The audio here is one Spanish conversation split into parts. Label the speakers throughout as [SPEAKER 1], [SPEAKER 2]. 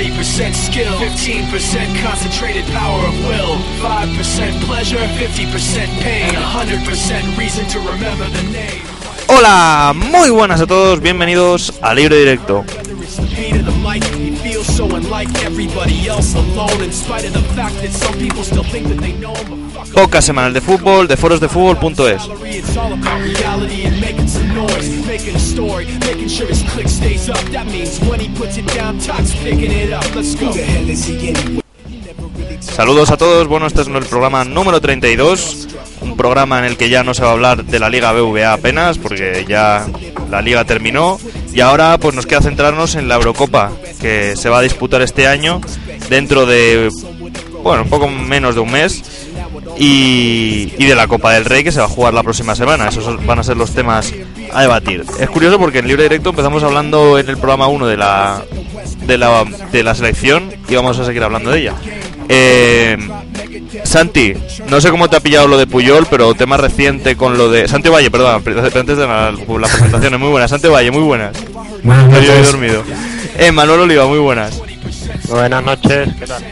[SPEAKER 1] 20% skill, 15% concentrated power of will, 5% pleasure, 50% pain, 100% reason to remember the name.
[SPEAKER 2] Hola, muy buenas a todos, bienvenidos a Libre Directo.
[SPEAKER 1] Feels so unlike everybody else alone, in spite of the fact that some people still think that they know him. Fuck
[SPEAKER 2] Podcast semanal de fútbol de forosdefútbol.es.
[SPEAKER 1] gallery, it's all about reality and making some noise, making a story, making sure his click stays up. That means when he puts it down, Todd's picking it up. Let's go. Who the hell is he anyway?
[SPEAKER 2] Saludos a todos, bueno, este es el programa número 32, un programa en el que ya no se va a hablar de la Liga BVA apenas, porque ya la liga terminó, y ahora pues nos queda centrarnos en la Eurocopa, que se va a disputar este año dentro de, bueno, un poco menos de un mes, y, y de la Copa del Rey que se va a jugar la próxima semana. Esos van a ser los temas a debatir. Es curioso porque en Libre Directo empezamos hablando en el programa 1 de la, de la, de la selección y vamos a seguir hablando de ella. Eh, Santi, no sé cómo te ha pillado lo de Puyol, pero tema reciente con lo de... Santi Valle, perdón, antes de la, la presentación, es muy buena. Santi Valle, muy buenas.
[SPEAKER 3] Buenas noches.
[SPEAKER 2] dormido. Eh, Manuel Oliva, muy buenas.
[SPEAKER 3] Buenas noches, ¿qué tal?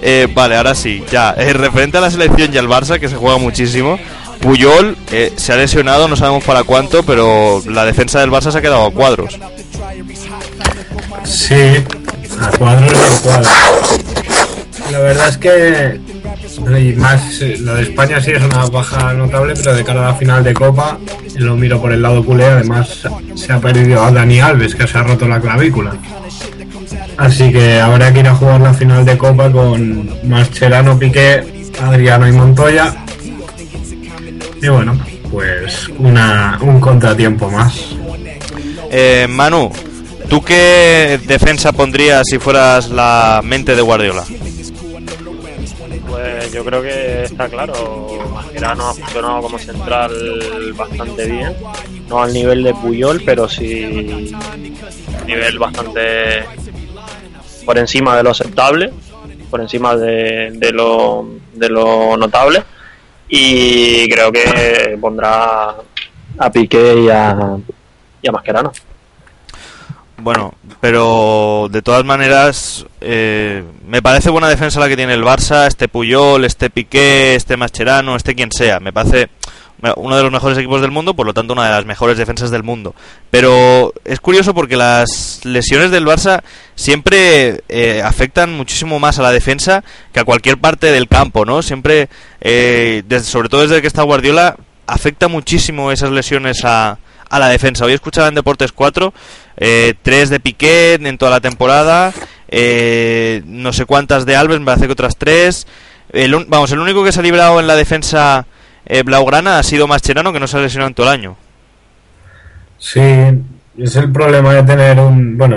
[SPEAKER 2] Eh, vale, ahora sí, ya. Eh, referente a la selección y al Barça, que se juega muchísimo. Puyol eh, se ha lesionado, no sabemos para cuánto, pero la defensa del Barça se ha quedado a cuadros.
[SPEAKER 3] Sí, a cuadros y a cuadros. La verdad es que y más lo de España sí es una baja notable, pero de cara a la final de Copa, lo miro por el lado culé, además se ha perdido a Dani Alves, que se ha roto la clavícula. Así que habrá que ir a jugar la final de Copa con Mascherano, Piqué, Adriano y Montoya. Y bueno, pues una, un contratiempo más.
[SPEAKER 2] Eh, Manu, ¿tú qué defensa pondrías si fueras la mente de Guardiola?
[SPEAKER 4] Pues yo creo que está claro. Mascherano ha funcionado como central bastante bien. No al nivel de Puyol, pero sí nivel bastante por encima de lo aceptable, por encima de, de lo, de lo notable. Y creo que pondrá a Piqué y a, y a Mascherano.
[SPEAKER 2] Bueno, pero de todas maneras, eh, me parece buena defensa la que tiene el Barça, este Puyol, este Piqué, este Mascherano, este quien sea. Me parece uno de los mejores equipos del mundo, por lo tanto una de las mejores defensas del mundo. Pero es curioso porque las lesiones del Barça siempre eh, afectan muchísimo más a la defensa que a cualquier parte del campo, ¿no? Siempre, eh, desde- sobre todo desde que está Guardiola, afecta muchísimo esas lesiones a, a la defensa. Hoy escuchaba en Deportes 4 eh, tres de Piqué en toda la temporada, eh, no sé cuántas de Alves, me parece que otras tres. El, vamos, el único que se ha librado en la defensa eh, blaugrana ha sido Mascherano, que no se ha lesionado en todo el año.
[SPEAKER 3] Sí, es el problema de tener un. Bueno,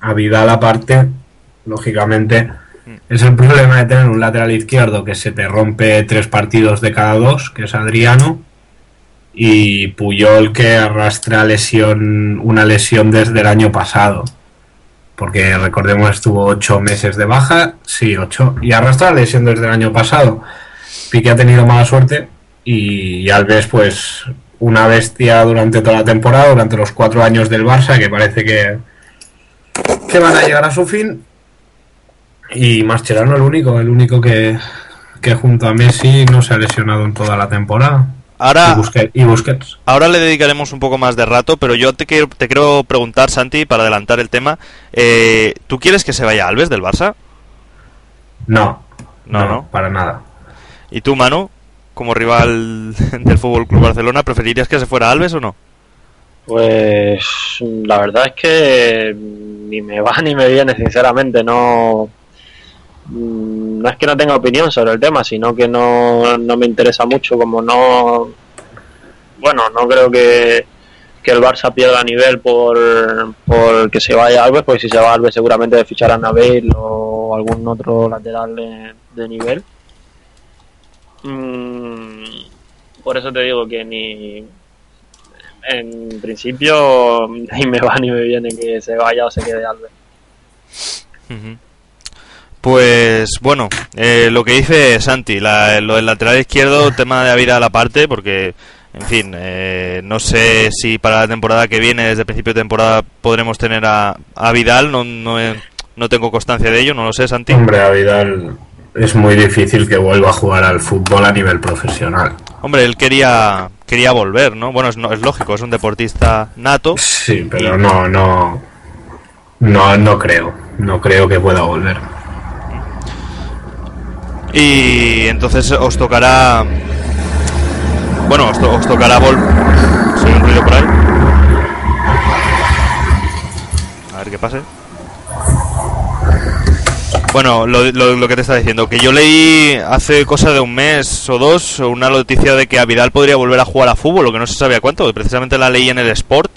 [SPEAKER 3] a Vidal aparte, lógicamente, es el problema de tener un lateral izquierdo que se te rompe tres partidos de cada dos, que es Adriano, y Puyol que arrastra lesión, una lesión desde el año pasado. Porque recordemos estuvo ocho meses de baja, sí, ocho, y arrastra lesión desde el año pasado. Piqué ha tenido mala suerte y Alves, pues, una bestia durante toda la temporada, durante los cuatro años del Barça, que parece que, que van a llegar a su fin. Y Mascherano el único, el único que, que junto a Messi no se ha lesionado en toda la temporada.
[SPEAKER 2] Ahora,
[SPEAKER 3] Y, Busquets, y Busquets.
[SPEAKER 2] ahora le dedicaremos un poco más de rato, pero yo te quiero, te quiero preguntar, Santi, para adelantar el tema, eh, ¿tú quieres que se vaya Alves del Barça?
[SPEAKER 3] No,
[SPEAKER 2] No, no.
[SPEAKER 3] Para nada.
[SPEAKER 2] ¿Y tú, Manu, como rival del Fútbol Club Barcelona, preferirías que se fuera Alves o no?
[SPEAKER 4] Pues la verdad es que ni me va ni me viene, sinceramente. No, no es que no tenga opinión sobre el tema, sino que no, no me interesa mucho. Como no, bueno, no creo que, que el Barça pierda nivel por, por que se vaya Alves, porque si se va Alves seguramente ficharán a Bale o algún otro lateral de, de nivel. Mm, por eso te digo que ni en principio ni me va ni me viene que se vaya o se quede Alves.
[SPEAKER 2] Ujú. Pues bueno, eh, lo que dice Santi, la- lo del lateral izquierdo, tema de Avidal aparte, porque, en fin, eh, no sé si para la temporada que viene, desde el principio de temporada, podremos tener a, a Vidal, no, no, he- no tengo constancia de ello, no lo sé, Santi.
[SPEAKER 3] Hombre, a Vidal es muy difícil que vuelva a jugar al fútbol a nivel profesional.
[SPEAKER 2] Hombre, él quería quería volver, ¿no? Bueno, es, no- es lógico, es un deportista nato.
[SPEAKER 3] Sí, pero no, no, no, no creo, no creo que pueda volver.
[SPEAKER 2] Y entonces os tocará. Bueno, os, to- os tocará vol. ¿Se oye un ruido por ahí? A ver qué pase. Bueno, lo, lo- que te estaba diciendo, que yo leí hace cosa de un mes o dos una noticia de que a Vidal podría volver a jugar a fútbol, lo que no se sabía cuánto, precisamente la leí en el Sport.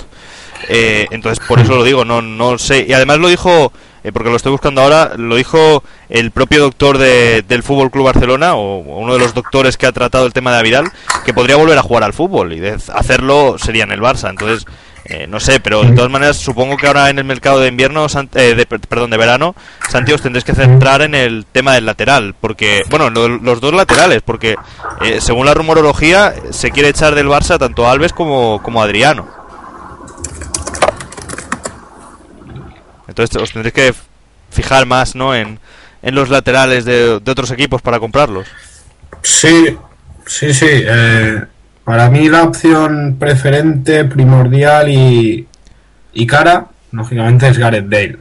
[SPEAKER 2] Eh, entonces, por eso lo digo, no, no sé. Y además lo dijo, eh, porque lo estoy buscando ahora, lo dijo el propio doctor de- del Fútbol Club Barcelona, o uno de los doctores que ha tratado el tema de Vidal, que podría volver a jugar al fútbol y de hacerlo sería en el Barça. Entonces, eh, no sé, pero de todas maneras, supongo que ahora en el mercado de invierno, eh, de- perdón, de verano, Santi, os tendréis que centrar en el tema del lateral, porque, bueno, lo- los dos laterales, porque eh, según la rumorología, se quiere echar del Barça tanto a Alves como, como a Adriano. Entonces os tendréis que fijar más, ¿no? En, en los laterales de, de otros equipos para comprarlos.
[SPEAKER 3] Sí, sí, sí. eh, para mí la opción preferente, primordial y, y cara, lógicamente, es Gareth Bale.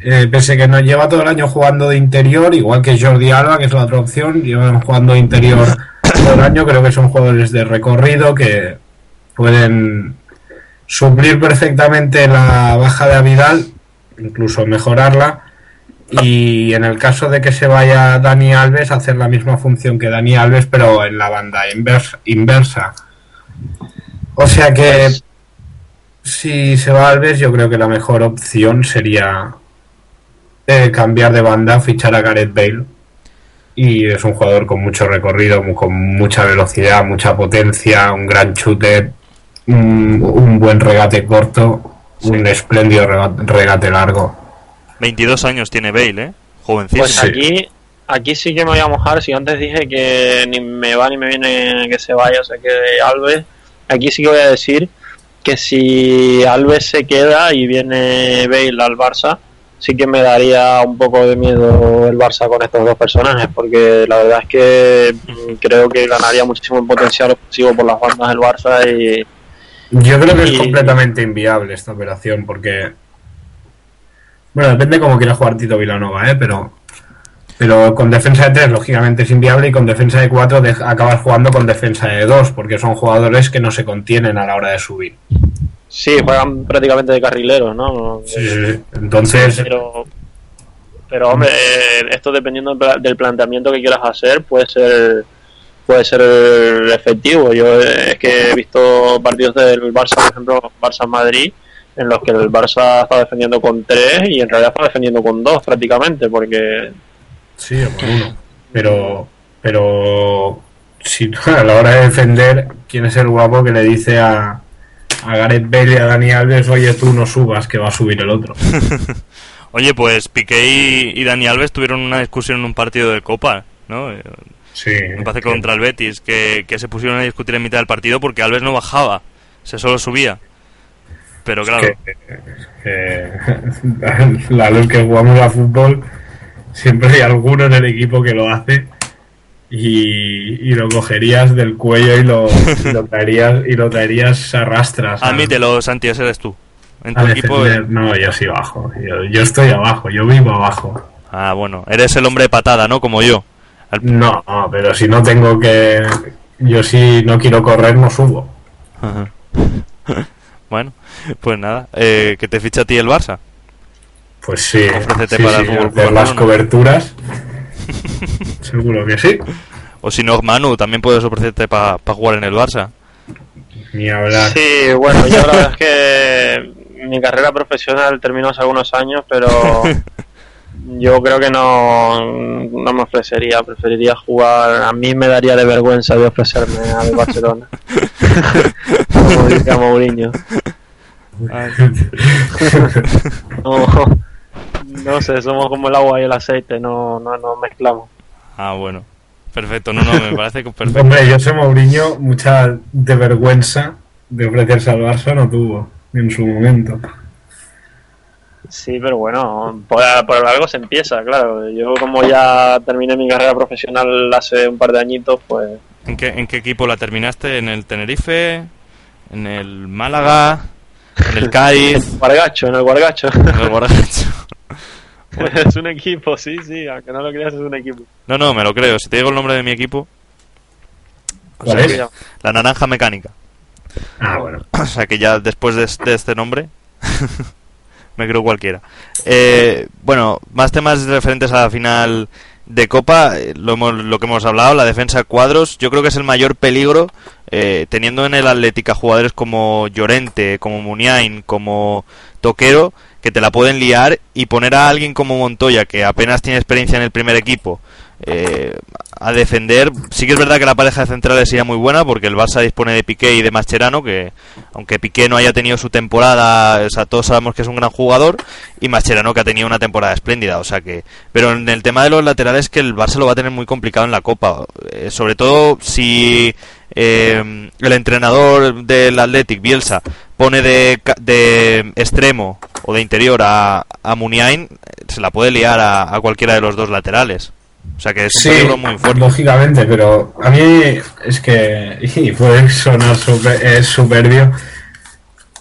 [SPEAKER 3] Eh, pese que nos lleva todo el año jugando de interior, igual que Jordi Alba, que es la otra opción, llevan jugando de interior todo el año, creo que son jugadores de recorrido que pueden suplir perfectamente la baja de Avidal, incluso mejorarla, y en el caso de que se vaya Dani Alves, hacer la misma función que Dani Alves, pero en la banda invers- inversa. O sea que si se va Alves, yo creo que la mejor opción sería eh, cambiar de banda, fichar a Gareth Bale. Y es un jugador con mucho recorrido, con mucha velocidad, mucha potencia, un gran chute, un, un buen regate corto, un espléndido rega- regate largo.
[SPEAKER 2] 22 años tiene Bale, ¿eh? Jovencísimo.
[SPEAKER 4] Pues aquí, aquí sí que me voy a mojar. Si antes dije que ni me va ni me viene que se vaya o se quede Alves, aquí sí que voy a decir que si Alves se queda y viene Bale al Barça, sí que me daría un poco de miedo el Barça con estos dos personajes, porque la verdad es que mm, creo que ganaría muchísimo en potencial ofensivo por las bandas del Barça y
[SPEAKER 3] Yo creo que es completamente inviable esta operación porque. Bueno, depende cómo quiera jugar Tito Vilanova, ¿eh? Pero. Pero con defensa de 3, lógicamente es inviable. Y con defensa de 4, acabas jugando con defensa de 2, porque son jugadores que no se contienen a la hora de subir.
[SPEAKER 4] sí, juegan prácticamente de carrileros, ¿no?
[SPEAKER 3] Sí, sí, sí. Entonces,
[SPEAKER 4] pero pero hombre eh, esto dependiendo del planteamiento que quieras hacer puede ser puede ser efectivo yo eh, es que he visto partidos del Barça por ejemplo Barça Madrid en los que el Barça está defendiendo con tres y en realidad está defendiendo con dos prácticamente porque
[SPEAKER 3] sí, o con uno. Pero. Pero. Si a la hora de defender, ¿quién es el guapo que le dice a. A Gareth Bale y a Dani Alves, oye, tú no subas, que va a subir el otro.
[SPEAKER 2] Oye, pues Piqué y, y Dani Alves tuvieron una discusión en un partido de Copa, ¿no? Eh,
[SPEAKER 3] Sí.
[SPEAKER 2] Me parece que contra el Betis, que, que se pusieron a discutir en mitad del partido porque Alves no bajaba, se solo subía. Pero claro,
[SPEAKER 3] que, que la los que jugamos a fútbol siempre hay alguno en el equipo que lo hace y, y lo cogerías del cuello y lo, y lo traerías y lo traerías a rastras a-
[SPEAKER 2] admítelo, Santi, ese eres tú. En tu equipo.
[SPEAKER 3] no yo sí bajo yo, yo estoy abajo yo vivo abajo
[SPEAKER 2] Ah, bueno, eres el hombre de patada, ¿no? Como yo. Al-
[SPEAKER 3] No, no, pero si no tengo que... Yo si no quiero correr, no subo.
[SPEAKER 2] Ajá. bueno, pues nada, eh, que te ficha a ti el Barça.
[SPEAKER 3] Pues sí,
[SPEAKER 2] Ofrécete
[SPEAKER 3] sí,
[SPEAKER 2] para
[SPEAKER 3] sí,
[SPEAKER 2] Club
[SPEAKER 3] las coberturas. Seguro que sí.
[SPEAKER 2] O si no, Manu, también puedes ofrecerte para jugar en el Barça.
[SPEAKER 3] Ni hablar.
[SPEAKER 4] Sí, bueno, yo la verdad es que mi carrera profesional terminó hace algunos años, pero yo creo que no, no me ofrecería. Preferiría jugar. A mí me daría de vergüenza de ofrecerme al Barcelona. Como diría Mourinho. No, no sé, somos como el agua y el aceite, no, no nos mezclamos.
[SPEAKER 2] Ah, bueno. Perfecto, no, no, me parece que perfecto.
[SPEAKER 3] Hombre, yo sé Mourinho, mucha de vergüenza de ofrecerse al Barça no tuvo en su momento.
[SPEAKER 4] Sí, pero bueno, por, por algo se empieza, claro. Yo como ya terminé mi carrera profesional hace un par de añitos, pues
[SPEAKER 2] ¿En qué, ¿En qué equipo la terminaste? ¿En el Tenerife? ¿En el Málaga? ¿En el Cádiz?
[SPEAKER 4] Guargacho, en el Guargacho.
[SPEAKER 2] ¿En el Guadalajara?
[SPEAKER 4] es un equipo, sí, sí, aunque no lo creas es un equipo.
[SPEAKER 2] No, no, me lo creo. Si te digo el nombre de mi equipo, la Naranja Mecánica.
[SPEAKER 3] Ah, bueno.
[SPEAKER 2] O sea que ya después de, de este nombre me creo cualquiera. Eh, bueno, más temas referentes a la final de Copa, eh, lo, lo que hemos hablado, la defensa de cuadros, yo creo que es el mayor peligro eh, teniendo en el Atlética jugadores como Llorente, como Muniain, como Toquero, que te la pueden liar y poner a alguien como Montoya, que apenas tiene experiencia en el primer equipo, eh, a defender. Sí que es verdad que la pareja de centrales sería muy buena porque el Barça dispone de Piqué y de Mascherano, que aunque Piqué no haya tenido su temporada, todos sabemos que es un gran jugador, y Mascherano que ha tenido una temporada espléndida, o sea que... Pero en el tema de los laterales que el Barça lo va a tener muy complicado en la Copa, eh, sobre todo si eh, el entrenador del Athletic, Bielsa, pone de, de extremo o de interior a, a Muniain, se la puede liar a, a cualquiera de los dos laterales. O sea que es un peligro muy fuerte.
[SPEAKER 3] lógicamente, pero a mí es que, y puede sonar super- es soberbio,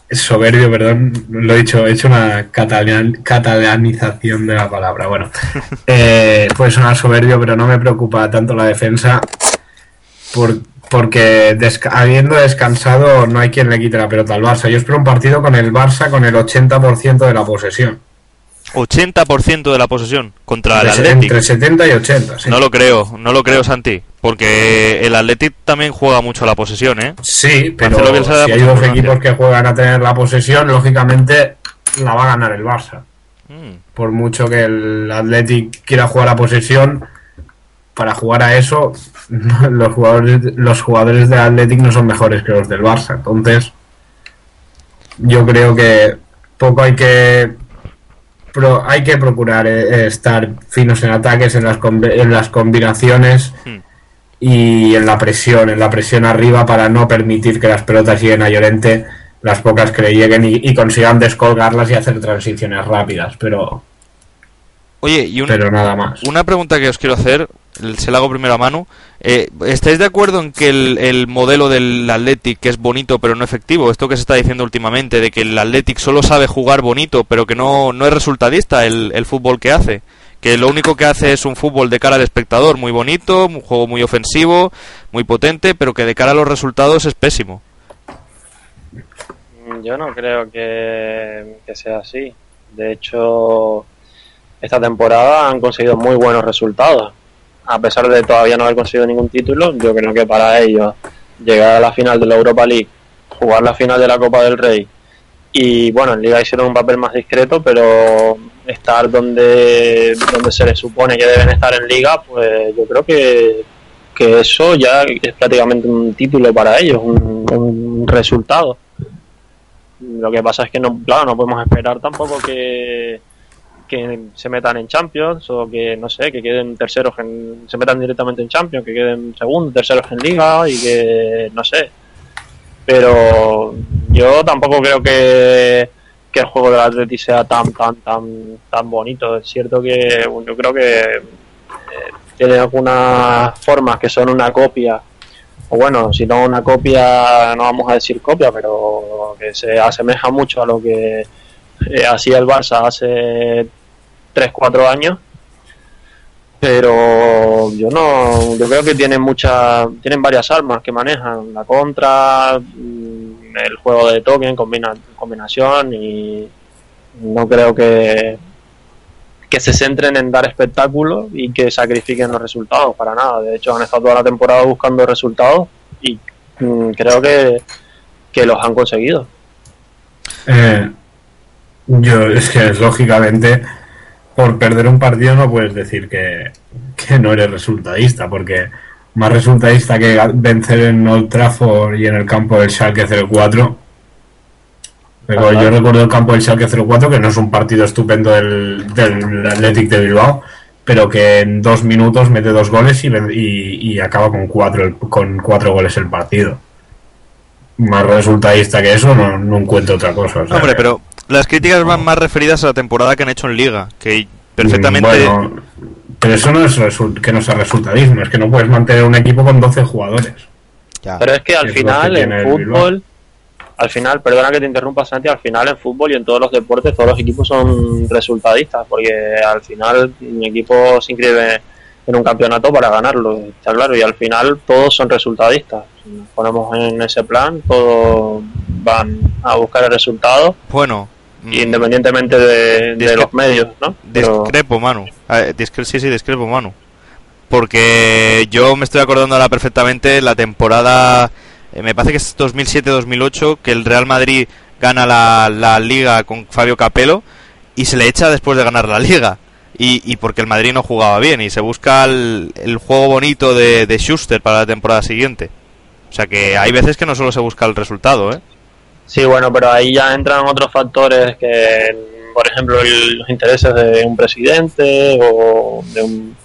[SPEAKER 3] es soberbio, perdón, lo he dicho, he hecho una catalan- catalanización de la palabra. Bueno, eh, puede sonar soberbio, pero no me preocupa tanto la defensa, por- porque desca- habiendo descansado no hay quien le quite la pelota al Barça. Yo espero un partido con el Barça con el 80% de la posesión,
[SPEAKER 2] 80% de la posesión contra el Athletic.
[SPEAKER 3] entre 70 y 80. sí.
[SPEAKER 2] No lo creo, no lo creo, Santi. Porque el Athletic también juega mucho la posesión, ¿eh?
[SPEAKER 3] Sí, pero si hay dos equipos que juegan a tener la posesión, lógicamente la va a ganar el Barça.
[SPEAKER 2] Mm.
[SPEAKER 3] Por mucho que el Athletic quiera jugar a posesión, para jugar a eso, los jugadores, los jugadores del Athletic no son mejores que los del Barça. Entonces, yo creo que poco hay que pro- hay que procurar eh, estar finos en ataques, en las, en las combinaciones
[SPEAKER 2] Hmm.
[SPEAKER 3] y en la presión, en la presión arriba para no permitir que las pelotas lleguen a Llorente, las pocas que le lleguen y, y consigan descolgarlas y hacer transiciones rápidas, pero,
[SPEAKER 2] Oye, y un-
[SPEAKER 3] pero nada más.
[SPEAKER 2] una pregunta que os quiero hacer, se la hago primero a Manu. Eh, ¿Estáis de acuerdo en que el, el modelo del Athletic es bonito pero no efectivo? Esto que se está diciendo últimamente, de que el Athletic solo sabe jugar bonito pero que no, no es resultadista el, el fútbol que hace. Que lo único que hace es un fútbol de cara al espectador, muy bonito, un juego muy ofensivo, muy potente, pero que de cara a los resultados es pésimo.
[SPEAKER 4] Yo no creo que, que sea así. De hecho, esta temporada han conseguido muy buenos resultados. A pesar de todavía no haber conseguido ningún título, yo creo que para ellos llegar a la final de la Europa League, jugar la final de la Copa del Rey y bueno, en Liga hicieron un papel más discreto, pero estar donde, donde se les supone que deben estar en Liga, pues yo creo que, que eso ya es prácticamente un título para ellos, un- un resultado. Lo que pasa es que no, claro, no podemos esperar tampoco que, que se metan en Champions o que, no sé, que queden terceros, en, se metan directamente en Champions, que queden segundos, terceros en Liga y que, no sé. Pero yo tampoco creo que, que el juego del Atleti sea tan, tan, tan, tan bonito. Es cierto que yo creo que eh, tiene algunas formas que son una copia o bueno, si no una copia, no vamos a decir copia, pero que se asemeja mucho a lo que eh, el Barça hace 3-4 años. pero yo no yo creo que tienen muchas tienen varias armas que manejan. La contra mm, el juego de token combina, combinación y no creo que que se centren en dar espectáculo y que sacrifiquen los resultados para nada. De hecho han estado toda la temporada buscando resultados y mm, creo que, que los han conseguido.
[SPEAKER 3] Eh, yo, es que es lógicamente, por perder un partido no puedes decir que, que no eres resultadista, porque más resultadista que vencer en Old Trafford y en el campo del Schalke 04. Pero
[SPEAKER 4] Ajá.
[SPEAKER 3] yo recuerdo el campo del Schalke 04, que no es un partido estupendo del, del Athletic de Bilbao, pero que en dos minutos mete dos goles y, y, y acaba con cuatro, con cuatro goles el partido. Más resultadista que eso, no, no encuentro otra cosa. o sea
[SPEAKER 2] Hombre, pero las críticas van más referidas a la temporada que han hecho en Liga, que perfectamente...
[SPEAKER 3] Bueno, pero eso no es que no sea resultadismo, es que no puedes mantener un equipo con 12 jugadores.
[SPEAKER 2] Ya.
[SPEAKER 4] Pero es que al
[SPEAKER 3] Es
[SPEAKER 4] final
[SPEAKER 3] que
[SPEAKER 4] en fútbol, al final, perdona que te interrumpa Santi, al final en fútbol y en todos los deportes todos los equipos son resultadistas, porque al final un equipo se inscribe en un campeonato para ganarlo, está claro, y al final todos son resultadistas. Si nos ponemos en ese plan, todos van a buscar el resultado,
[SPEAKER 2] Bueno, mm,
[SPEAKER 4] independientemente de, los medios, ¿no? Pero-
[SPEAKER 2] discrepo. Eh, discre- sí, sí, discrepo, Manu. Porque yo me estoy acordando ahora perfectamente la temporada, eh, me parece que es 2007-2008, que el Real Madrid gana la, la liga con Fabio Capello y se le echa después de ganar la liga. Y, y porque el Madrid no jugaba bien y se busca el, juego bonito de, de Schuster para la temporada siguiente. O sea que hay veces que no solo se busca el resultado, ¿eh?
[SPEAKER 4] Sí, bueno, pero ahí ya entran otros factores que, por ejemplo, el- los intereses de un presidente o de un,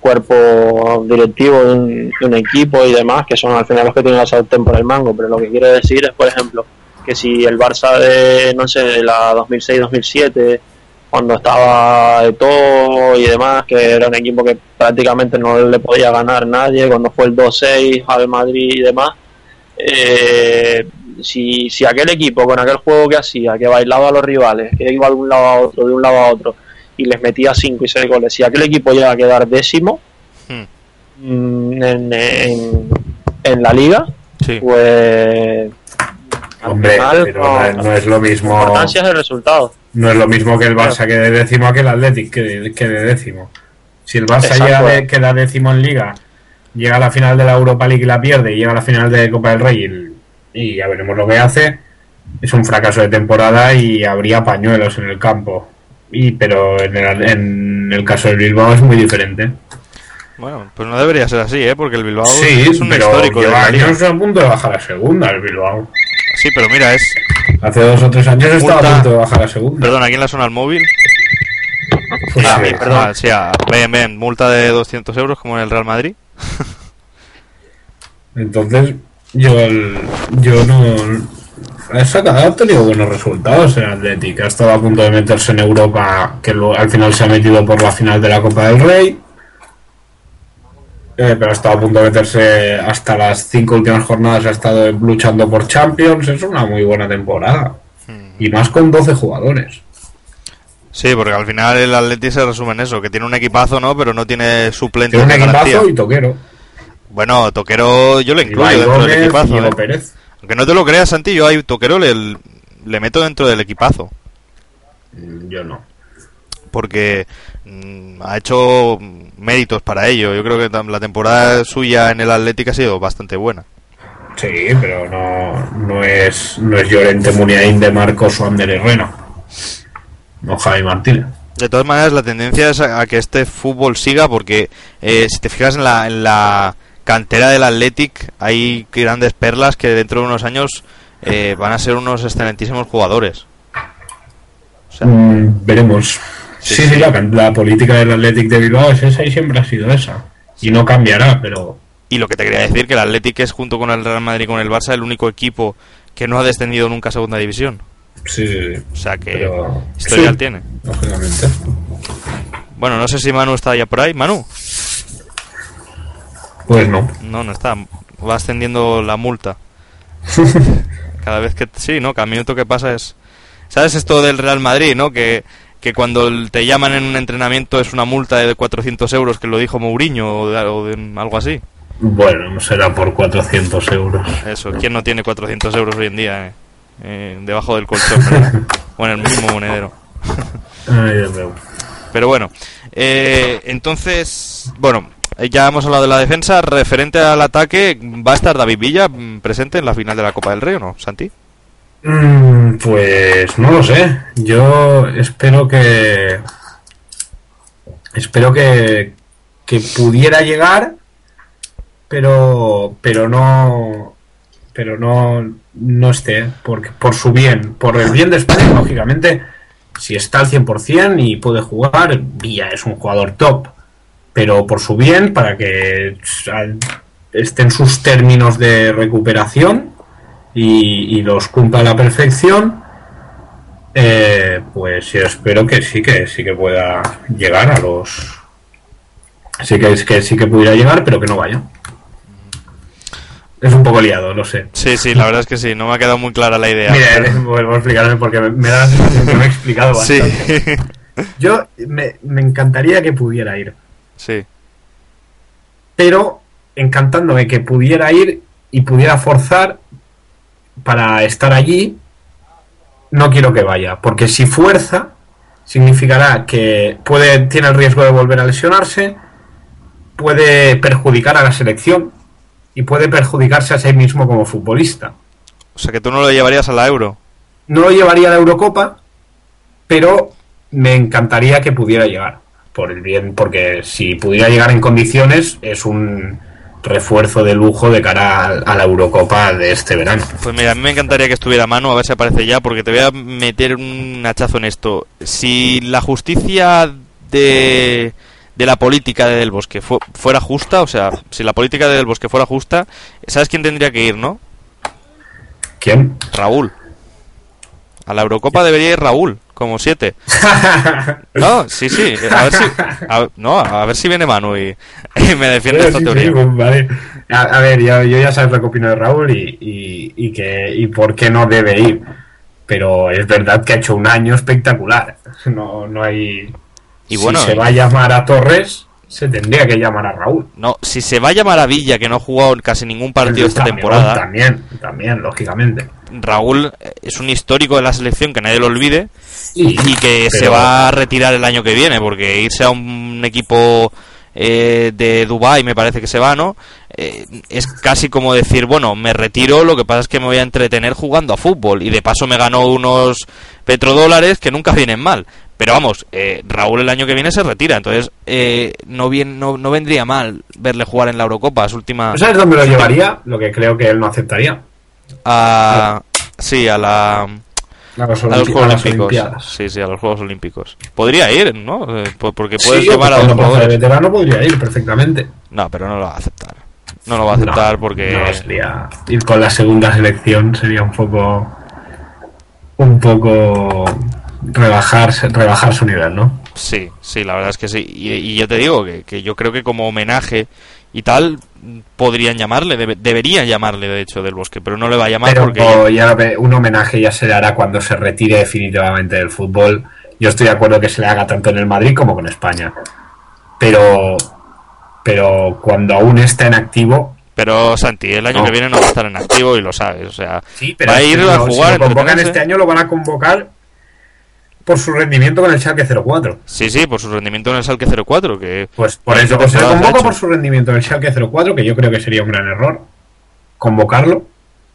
[SPEAKER 4] cuerpo directivo de un, de un equipo y demás, que son al final los que tienen la sartén por el mango. Pero lo que quiero decir es, por ejemplo, que si el Barça de, no sé, de la 2006-2007, cuando estaba de todo y demás, que era un equipo que prácticamente no le podía ganar nadie, cuando fue el 2-6 al Madrid y demás, eh, si, si aquel equipo con aquel juego que hacía, que bailaba a los rivales, que iba de un lado a otro, de un lado a otro, y les metía 5 y 6 goles, si aquel equipo llega a quedar décimo
[SPEAKER 2] Hmm.
[SPEAKER 4] mm, en, en, en la liga,
[SPEAKER 2] Sí.
[SPEAKER 4] pues
[SPEAKER 3] Hombre,
[SPEAKER 4] final,
[SPEAKER 3] pero
[SPEAKER 4] no-
[SPEAKER 3] no, es- no es lo mismo.
[SPEAKER 4] importancia es el resultado.
[SPEAKER 3] No es lo mismo que el Barça quede décimo a que el Athletic quede, quede décimo. Si el Barça
[SPEAKER 4] Exacto.
[SPEAKER 3] llega de, queda décimo en Liga, llega a la final de la Europa League y la pierde, y llega a la final de Copa del Rey y, y ya veremos lo que hace, es un fracaso de temporada y habría pañuelos en el campo. Y pero en el, en el caso del Bilbao es muy diferente.
[SPEAKER 2] Bueno, pues no debería ser así, ¿eh? Porque el Bilbao
[SPEAKER 3] sí,
[SPEAKER 2] es un
[SPEAKER 3] pero
[SPEAKER 2] histórico
[SPEAKER 3] lleva
[SPEAKER 2] la liga.
[SPEAKER 3] años a punto de bajar a segunda el Bilbao.
[SPEAKER 2] Sí, pero mira, es...
[SPEAKER 3] Hace dos o tres años estaba
[SPEAKER 2] Multa-
[SPEAKER 3] a punto de bajar a segunda.
[SPEAKER 2] Perdón, aquí en la zona del móvil.
[SPEAKER 3] Pues,
[SPEAKER 4] Ah,
[SPEAKER 3] eh,
[SPEAKER 4] perdón.
[SPEAKER 2] Ah, sí, ah, ven, ven, multa de 200 euros como en el Real Madrid.
[SPEAKER 3] Entonces, yo, el- yo no. Ha sacado, ha tenido buenos resultados en Athletic. Ha estado a punto de meterse en Europa, que lo- al final se ha metido por la final de la Copa del Rey. Eh, pero ha estado a punto de meterse hasta las cinco últimas jornadas. Ha estado luchando por Champions. Es una muy buena temporada. Y más con 12 jugadores.
[SPEAKER 2] Sí, porque al final el Atleti se resume en eso, que tiene un equipazo, ¿no? Pero no tiene suplentes
[SPEAKER 3] Tiene un
[SPEAKER 2] garantía.
[SPEAKER 3] equipazo y toquero.
[SPEAKER 2] Bueno, Toquero yo le incluyo dentro del equipazo. ¿eh?
[SPEAKER 3] Pérez.
[SPEAKER 2] Aunque no te lo creas, Santi, yo a Toquero le, le meto dentro del equipazo.
[SPEAKER 3] Yo no.
[SPEAKER 2] Porque mm, ha hecho méritos para ello. Yo creo que la temporada suya en el Atlético ha sido bastante buena.
[SPEAKER 3] Sí, pero no, no es no es Llorente Muniain de Marcos o Ander Herrera. No Javi Martínez.
[SPEAKER 2] De todas maneras, la tendencia es a, a que este fútbol siga porque eh, si te fijas en la, en la cantera del Athletic hay grandes perlas que dentro de unos años eh, van a ser unos excelentísimos jugadores. O sea,
[SPEAKER 3] Mm, veremos.
[SPEAKER 2] Sí,
[SPEAKER 3] Sí, la política del Athletic de Bilbao es esa y siempre ha sido esa. Y no cambiará, pero
[SPEAKER 2] y lo que te quería decir, que el Athletic es junto con el Real Madrid y con el Barça el único equipo que no ha descendido nunca a segunda división.
[SPEAKER 3] sí, sí, sí.
[SPEAKER 2] O sea que
[SPEAKER 3] Pero,
[SPEAKER 2] historial
[SPEAKER 3] sí,
[SPEAKER 2] tiene.
[SPEAKER 3] Lógicamente.
[SPEAKER 2] Bueno, no sé si Manu está ya por ahí. Manu,
[SPEAKER 3] Pues no.
[SPEAKER 2] no, no está. Va ascendiendo la multa. Cada vez que sí, ¿no? Cada minuto que pasa es. ¿Sabes esto del Real Madrid, no? Que, que cuando te llaman en un entrenamiento es una multa de 400 euros, que lo dijo Mourinho o, de- o de- algo así.
[SPEAKER 3] Bueno, no será por 400 euros.
[SPEAKER 2] Eso, ¿quién no tiene 400 euros hoy en día eh? Eh, debajo del colchón, o en el mismo monedero?
[SPEAKER 3] Mío.
[SPEAKER 2] Pero bueno, eh, entonces, bueno, ya hemos hablado de la defensa. Referente al ataque, ¿va a estar David Villa mm, presente en la final de la Copa del Rey o no, Santi?
[SPEAKER 3] Mm, Pues no lo sé. Yo espero que. Espero que, que pudiera llegar, pero pero no pero no no esté por su bien, por el bien de España, lógicamente, si está al 100% y puede jugar, Villa es un jugador top, pero por su bien para que al- esté en sus términos de recuperación y, y los cumpla a la perfección, eh, pues yo espero que sí que sí que pueda llegar a los sí que es que sí que pudiera llegar, pero que no vaya. Es un poco liado, lo sé.
[SPEAKER 2] Sí, sí, la verdad es que sí, no me ha quedado muy clara la idea.
[SPEAKER 3] Mira, eh, vuelvo a explicarme porque me, me da la sensación que me he explicado
[SPEAKER 2] Sí,
[SPEAKER 3] bastante. Yo me, me encantaría que pudiera ir,
[SPEAKER 2] sí,
[SPEAKER 3] pero encantándome que pudiera ir y pudiera forzar para estar allí, no quiero que vaya, porque si fuerza, significará que puede, tiene el riesgo de volver a lesionarse, puede perjudicar a la selección y puede perjudicarse a sí mismo como futbolista.
[SPEAKER 2] o sea que tú no lo llevarías a la Euro.
[SPEAKER 3] No lo llevaría a la Eurocopa, pero me encantaría que pudiera llegar. Por el bien, porque si pudiera llegar en condiciones, es un refuerzo de lujo de cara a, a la Eurocopa de este verano.
[SPEAKER 2] Pues mira, a mí me encantaría que estuviera a mano, a ver si aparece ya, porque te voy a meter un hachazo en esto. Si la justicia de, de la política de Del Bosque fu- fuera justa, o sea, si la política de Del Bosque fuera justa, ¿sabes quién tendría que ir, no?
[SPEAKER 3] ¿Quién?
[SPEAKER 2] Raúl. A la Eurocopa debería ir Raúl, como siete. No, sí, sí. A ver si, a- no, a ver si viene Manu y, y me defiende esta
[SPEAKER 3] Sí, sí,
[SPEAKER 2] teoría.
[SPEAKER 3] pues, vale. a, a ver, yo, yo ya sabes lo que opino de Raúl y, y, y que, y por qué no debe ir. Pero es verdad que ha hecho un año espectacular. No, no hay.
[SPEAKER 2] Y bueno,
[SPEAKER 3] si se va a llamar a Torres, se tendría que llamar a Raúl.
[SPEAKER 2] No, si se va a llamar a Villa, que no ha jugado casi ningún partido esta
[SPEAKER 3] También,
[SPEAKER 2] temporada,
[SPEAKER 3] También, también, lógicamente.
[SPEAKER 2] Raúl eh, es un histórico de la selección que nadie lo olvide
[SPEAKER 3] Sí,
[SPEAKER 2] y que se va a retirar el año que viene, porque irse a un equipo eh, de Dubai me parece que se va, ¿no? Eh, es casi como decir, bueno, me retiro, lo que pasa es que me voy a entretener jugando a fútbol y de paso me ganó unos petrodólares que nunca vienen mal. Pero vamos, eh, Raúl el año que viene se retira, entonces eh, no, bien, no, no vendría mal verle jugar en la Eurocopa, su última...
[SPEAKER 3] ¿Sabes dónde lo llevaría? Lo que creo que él no aceptaría.
[SPEAKER 2] A, sí, a la...
[SPEAKER 3] A los,
[SPEAKER 2] A los
[SPEAKER 3] Olimpi-
[SPEAKER 2] Juegos
[SPEAKER 3] a las
[SPEAKER 2] Olímpicos.
[SPEAKER 3] Olimpiadas.
[SPEAKER 2] Sí, sí, a los Juegos Olímpicos. Podría ir, ¿no? Eh, po- Porque puedes
[SPEAKER 3] Sí,
[SPEAKER 2] llevar a dos jugadores.
[SPEAKER 3] veterano podría ir perfectamente.
[SPEAKER 2] No, pero no lo va a aceptar. No lo va a aceptar
[SPEAKER 3] No,
[SPEAKER 2] porque.
[SPEAKER 3] no, sería ir con la segunda selección sería un poco un poco rebajar rebajar su nivel, ¿no?
[SPEAKER 2] Sí, sí, la verdad es que sí. Y, y yo te digo que, que yo creo que como homenaje y tal, podrían llamarle, debe- deberían llamarle de hecho del bosque, pero no le va a llamar
[SPEAKER 3] Pero
[SPEAKER 2] porque.
[SPEAKER 3] ya un homenaje ya se le hará cuando se retire definitivamente del fútbol. Yo estoy de acuerdo que se le haga tanto en el Madrid como con España. Pero pero cuando aún está en activo,
[SPEAKER 2] Pero Santi, el año
[SPEAKER 3] No.
[SPEAKER 2] que viene no va a estar en activo y lo sabes. O sea,
[SPEAKER 3] Sí, pero
[SPEAKER 2] va a ir a jugar.
[SPEAKER 3] Si lo convocan este año, lo van a convocar por su rendimiento con el Schalke 04.
[SPEAKER 2] Sí, sí, por su rendimiento en el Salque 04, que.
[SPEAKER 3] Pues por eso pues se
[SPEAKER 2] hecho.
[SPEAKER 3] por su rendimiento en el Schalke 04, que yo creo que sería un gran error convocarlo.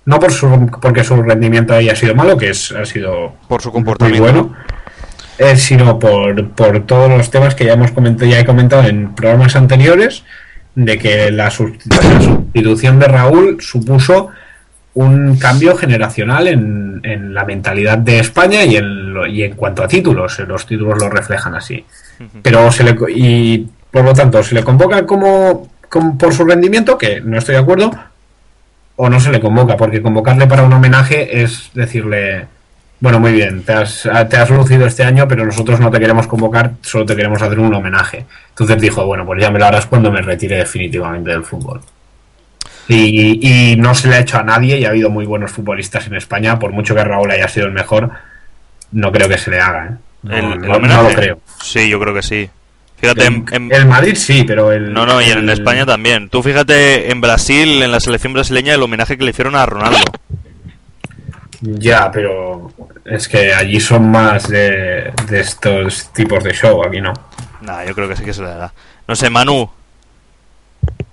[SPEAKER 3] No por su, porque su rendimiento haya sido malo, que es, ha sido
[SPEAKER 2] Por su
[SPEAKER 3] muy
[SPEAKER 2] comportamiento.
[SPEAKER 3] bueno, eh, sino por, por todos los temas que ya hemos comentado, ya he comentado en programas anteriores, de que la sustitución de Raúl supuso un cambio generacional en, en la mentalidad de España y en, lo- y en cuanto a títulos, los títulos lo reflejan así. Pero se le y por lo tanto se le convoca como, como por su rendimiento, que no estoy de acuerdo, o no se le convoca, porque convocarle para un homenaje es decirle, bueno, muy bien, te has, te has lucido este año, pero nosotros no te queremos convocar, solo te queremos hacer un homenaje. Entonces dijo, bueno, pues ya me lo harás cuando me retire definitivamente del fútbol. Y, y no se le ha hecho a nadie y ha habido muy buenos futbolistas en España, por mucho que Raúl haya sido el mejor, no creo que se le haga. ¿eh?
[SPEAKER 2] el,
[SPEAKER 3] no,
[SPEAKER 2] el
[SPEAKER 3] no lo creo.
[SPEAKER 2] Sí, yo creo que sí. Fíjate, en, en-
[SPEAKER 3] El Madrid sí, pero el.
[SPEAKER 2] no, no, y en
[SPEAKER 3] el-
[SPEAKER 2] España también. Tú fíjate en Brasil, en la selección brasileña, el homenaje que le hicieron a Ronaldo.
[SPEAKER 3] Ya, pero es que allí son más de, de estos tipos de show, aquí no.
[SPEAKER 2] Nah, yo creo que sí que se le da. No sé, Manu,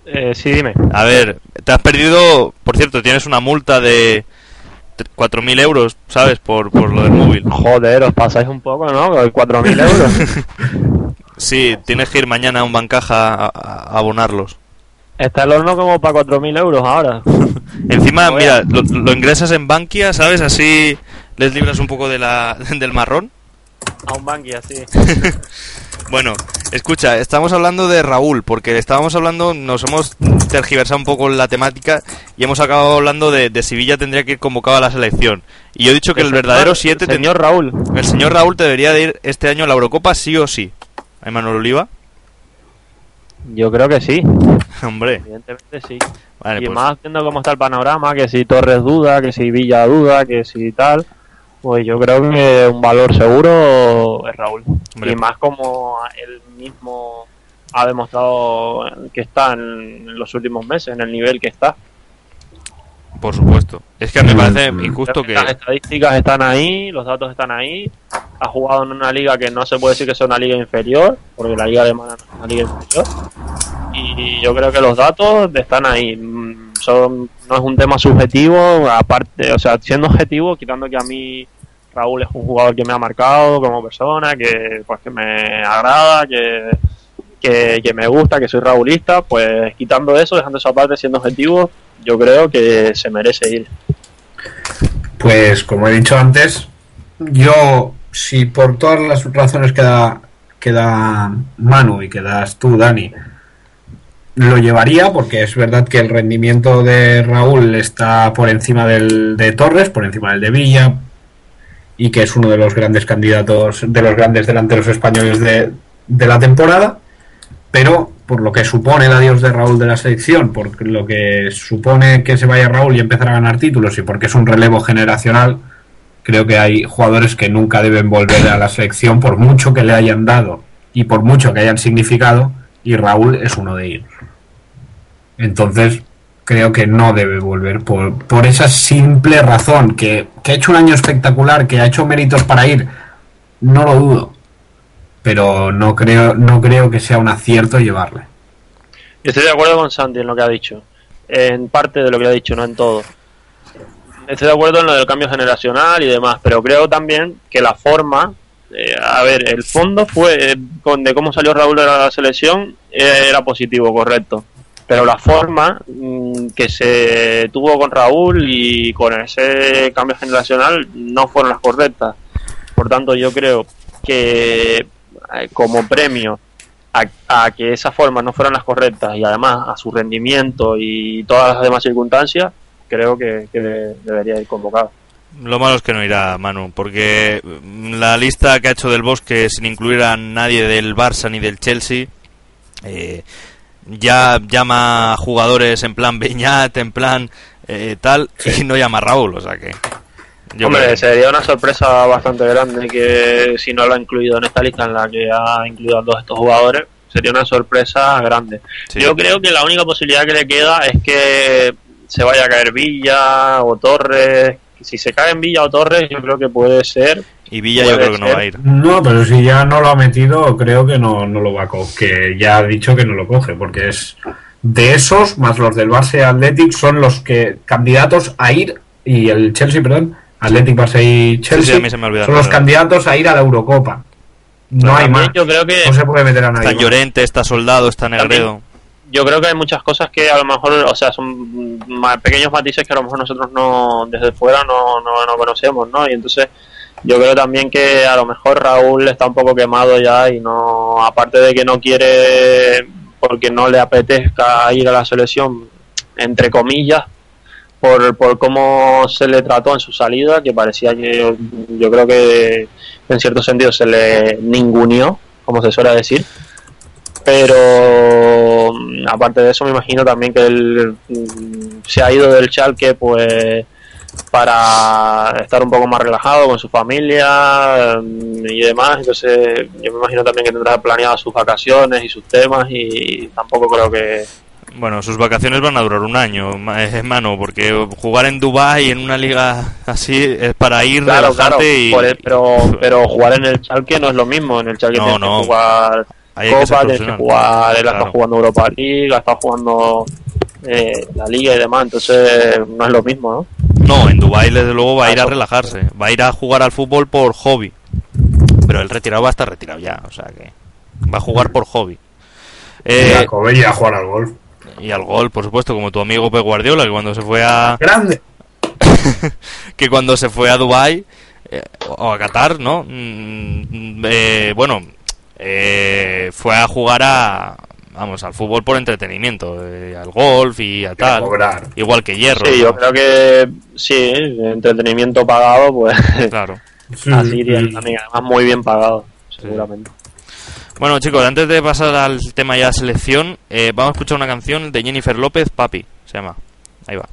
[SPEAKER 4] Eh, sí, dime.
[SPEAKER 2] a ver, te has perdido, por cierto, tienes una multa de t- 4.000 euros, ¿sabes? Por, por lo del móvil.
[SPEAKER 4] Joder, os pasáis un poco, ¿no? Con 4.000 euros.
[SPEAKER 2] Sí, tienes que ir mañana a un bancaja a, a abonarlos.
[SPEAKER 4] Está el horno como para 4.000 euros ahora.
[SPEAKER 2] Encima, mira, lo, lo ingresas en Bankia, ¿sabes? Así les libras un poco de la, del marrón.
[SPEAKER 4] A un banqui así.
[SPEAKER 2] Bueno, escucha, estamos hablando de Raúl, porque estábamos hablando, nos hemos tergiversado un poco la temática y hemos acabado hablando de, de Sevilla tendría que ir convocado a la selección. Y yo he dicho que el verdadero 7
[SPEAKER 4] Señor Raúl.
[SPEAKER 2] El señor Raúl debería de ir este año a la Eurocopa sí o sí. ¿Hay Manuel Oliva?
[SPEAKER 4] Yo creo que sí.
[SPEAKER 2] Hombre,
[SPEAKER 4] Evidentemente sí.
[SPEAKER 2] vale,
[SPEAKER 4] y
[SPEAKER 2] pues,
[SPEAKER 4] más viendo cómo está el panorama, que si Torres duda, que si Villa duda, que si tal, pues yo creo que un valor seguro es Raúl.
[SPEAKER 2] Hombre.
[SPEAKER 4] Y más como él mismo ha demostrado que está en los últimos meses, en el nivel que está.
[SPEAKER 2] por supuesto. Es que me parece injusto
[SPEAKER 4] Creo
[SPEAKER 2] que...
[SPEAKER 4] Las estadísticas están ahí, los datos están ahí. Ha jugado en una liga que no se puede decir que sea una liga inferior, porque la liga alemana no es una liga inferior. Y yo creo que los datos están ahí. Mm, Son, no es un tema subjetivo, aparte, o sea, siendo objetivo, quitando que a mí Raúl es un jugador que me ha marcado como persona, que pues que me agrada, que, que, me gusta, que soy raulista, pues quitando eso, dejando esa parte siendo objetivo, yo creo que se merece ir.
[SPEAKER 3] Pues como he dicho antes, yo, si por todas las razones que da, que da Manu y que das tú, Dani, lo llevaría porque es verdad que el rendimiento de Raúl está por encima del de Torres, por encima del de Villa y que es uno de los grandes candidatos, de los grandes delanteros españoles de, de la temporada, pero por lo que supone el adiós de Raúl de la selección, por lo que supone que se vaya Raúl y empezar a ganar títulos y porque es un relevo generacional, creo que hay jugadores que nunca deben volver a la selección por mucho que le hayan dado y por mucho que hayan significado y Raúl es uno de ellos. Entonces, creo que no debe volver por, por esa simple razón, que, que ha hecho un año espectacular, que ha hecho méritos para ir, no lo dudo, pero no creo, no creo que sea un acierto llevarle.
[SPEAKER 4] Estoy de acuerdo con Santi en lo que ha dicho. En parte de lo que ha dicho, no en todo. Estoy de acuerdo en lo del cambio generacional y demás, pero creo también que la forma, eh, a ver, el fondo fue eh, con de cómo salió Raúl de la selección eh, era positivo, correcto. Pero la forma mm, que se tuvo con Raúl y con ese cambio generacional no fueron las correctas. Por tanto, yo creo que eh, como premio a, que esas formas no fueran las correctas y además a su rendimiento y todas las demás circunstancias, creo que, que de- debería ir convocado.
[SPEAKER 2] Lo malo es que no irá Manu, porque mm, la lista que ha hecho del Bosque sin incluir a nadie del Barça ni del Chelsea, eh, ya llama a jugadores en plan Beñat, en plan eh, tal, y no llama a Raúl, o sea que... yo
[SPEAKER 4] Hombre,
[SPEAKER 2] creo-
[SPEAKER 4] sería una sorpresa bastante grande que si no lo ha incluido en esta lista en la que ha incluido a todos estos jugadores, sería una sorpresa grande.
[SPEAKER 2] sí.
[SPEAKER 4] Yo creo que la única posibilidad que le queda es que se vaya a caer Villa o Torres. Si se cae en Villa o Torres, yo creo que puede ser.
[SPEAKER 2] Y Villa yo creo que no va a ir.
[SPEAKER 3] No, pero si ya no lo ha metido, creo que no, no lo va a coger. Que ya ha dicho que no lo coge, porque es de esos, más los del Barça y Athletic, son los que candidatos a ir, y el Chelsea, perdón, Athletic, Barça y Chelsea,
[SPEAKER 2] a mí se me olvida
[SPEAKER 3] son los
[SPEAKER 2] claro.
[SPEAKER 3] candidatos a ir a la Eurocopa. No hay más.
[SPEAKER 4] Yo creo que
[SPEAKER 3] No se puede meter a nadie.
[SPEAKER 2] Está
[SPEAKER 3] más.
[SPEAKER 2] Llorente, está Soldado, está Negredo.
[SPEAKER 4] yo creo que hay muchas cosas que a lo mejor, o sea, son pequeños matices que a lo mejor nosotros no desde fuera no, no, no conocemos, ¿no? Y entonces yo creo también que a lo mejor Raúl está un poco quemado ya y no, aparte de que no quiere porque no le apetezca ir a la selección, entre comillas, por, por cómo se le trató en su salida, que parecía que yo creo que en cierto sentido se le ninguneó, como se suele decir. Pero mm, aparte de eso me imagino también que él mm, se ha ido del Schalke pues para estar un poco más relajado con su familia mm, y demás. Entonces, yo me imagino también que tendrá planeadas sus vacaciones y sus temas y tampoco creo que...
[SPEAKER 5] Bueno, sus vacaciones van a durar un año, ma- eh, mano, porque jugar en Dubai en una liga así es para ir,
[SPEAKER 4] Claro,
[SPEAKER 5] y...
[SPEAKER 4] el- pero, pero jugar en el Chalke no es lo mismo. En el Chalke
[SPEAKER 5] No,
[SPEAKER 4] tienes
[SPEAKER 5] no.
[SPEAKER 4] que jugar
[SPEAKER 5] Ahí que
[SPEAKER 4] Copa, tienes que jugar, él ha
[SPEAKER 5] Claro.
[SPEAKER 4] estado jugando Europa League, estado jugando eh, la Liga y demás, entonces no es lo mismo, ¿no?
[SPEAKER 5] No, en Dubai desde luego va a ir a relajarse, va a ir a jugar al fútbol por hobby. Pero el retirado va a estar retirado ya, o sea que va a jugar por hobby. Eh,
[SPEAKER 3] y a jugar al golf.
[SPEAKER 5] y al gol, por supuesto, como tu amigo Pep Guardiola, que cuando se fue a
[SPEAKER 3] Grande.
[SPEAKER 5] que cuando se fue a Dubai eh, o a Qatar, ¿no? Mm, eh, bueno, eh, fue a jugar a vamos al fútbol por entretenimiento, eh, al golf y a tal,
[SPEAKER 3] cobrar.
[SPEAKER 5] igual que hierro.
[SPEAKER 4] Sí,
[SPEAKER 5] ¿no?
[SPEAKER 4] yo creo que sí, entretenimiento pagado, pues
[SPEAKER 5] Claro.
[SPEAKER 3] Sí,
[SPEAKER 4] así
[SPEAKER 3] sí.
[SPEAKER 4] también, además muy bien pagado, seguramente.
[SPEAKER 5] Bueno, chicos, antes de pasar al tema ya selección, eh, vamos a escuchar una canción de Jennifer López, Papi, se llama. Ahí va.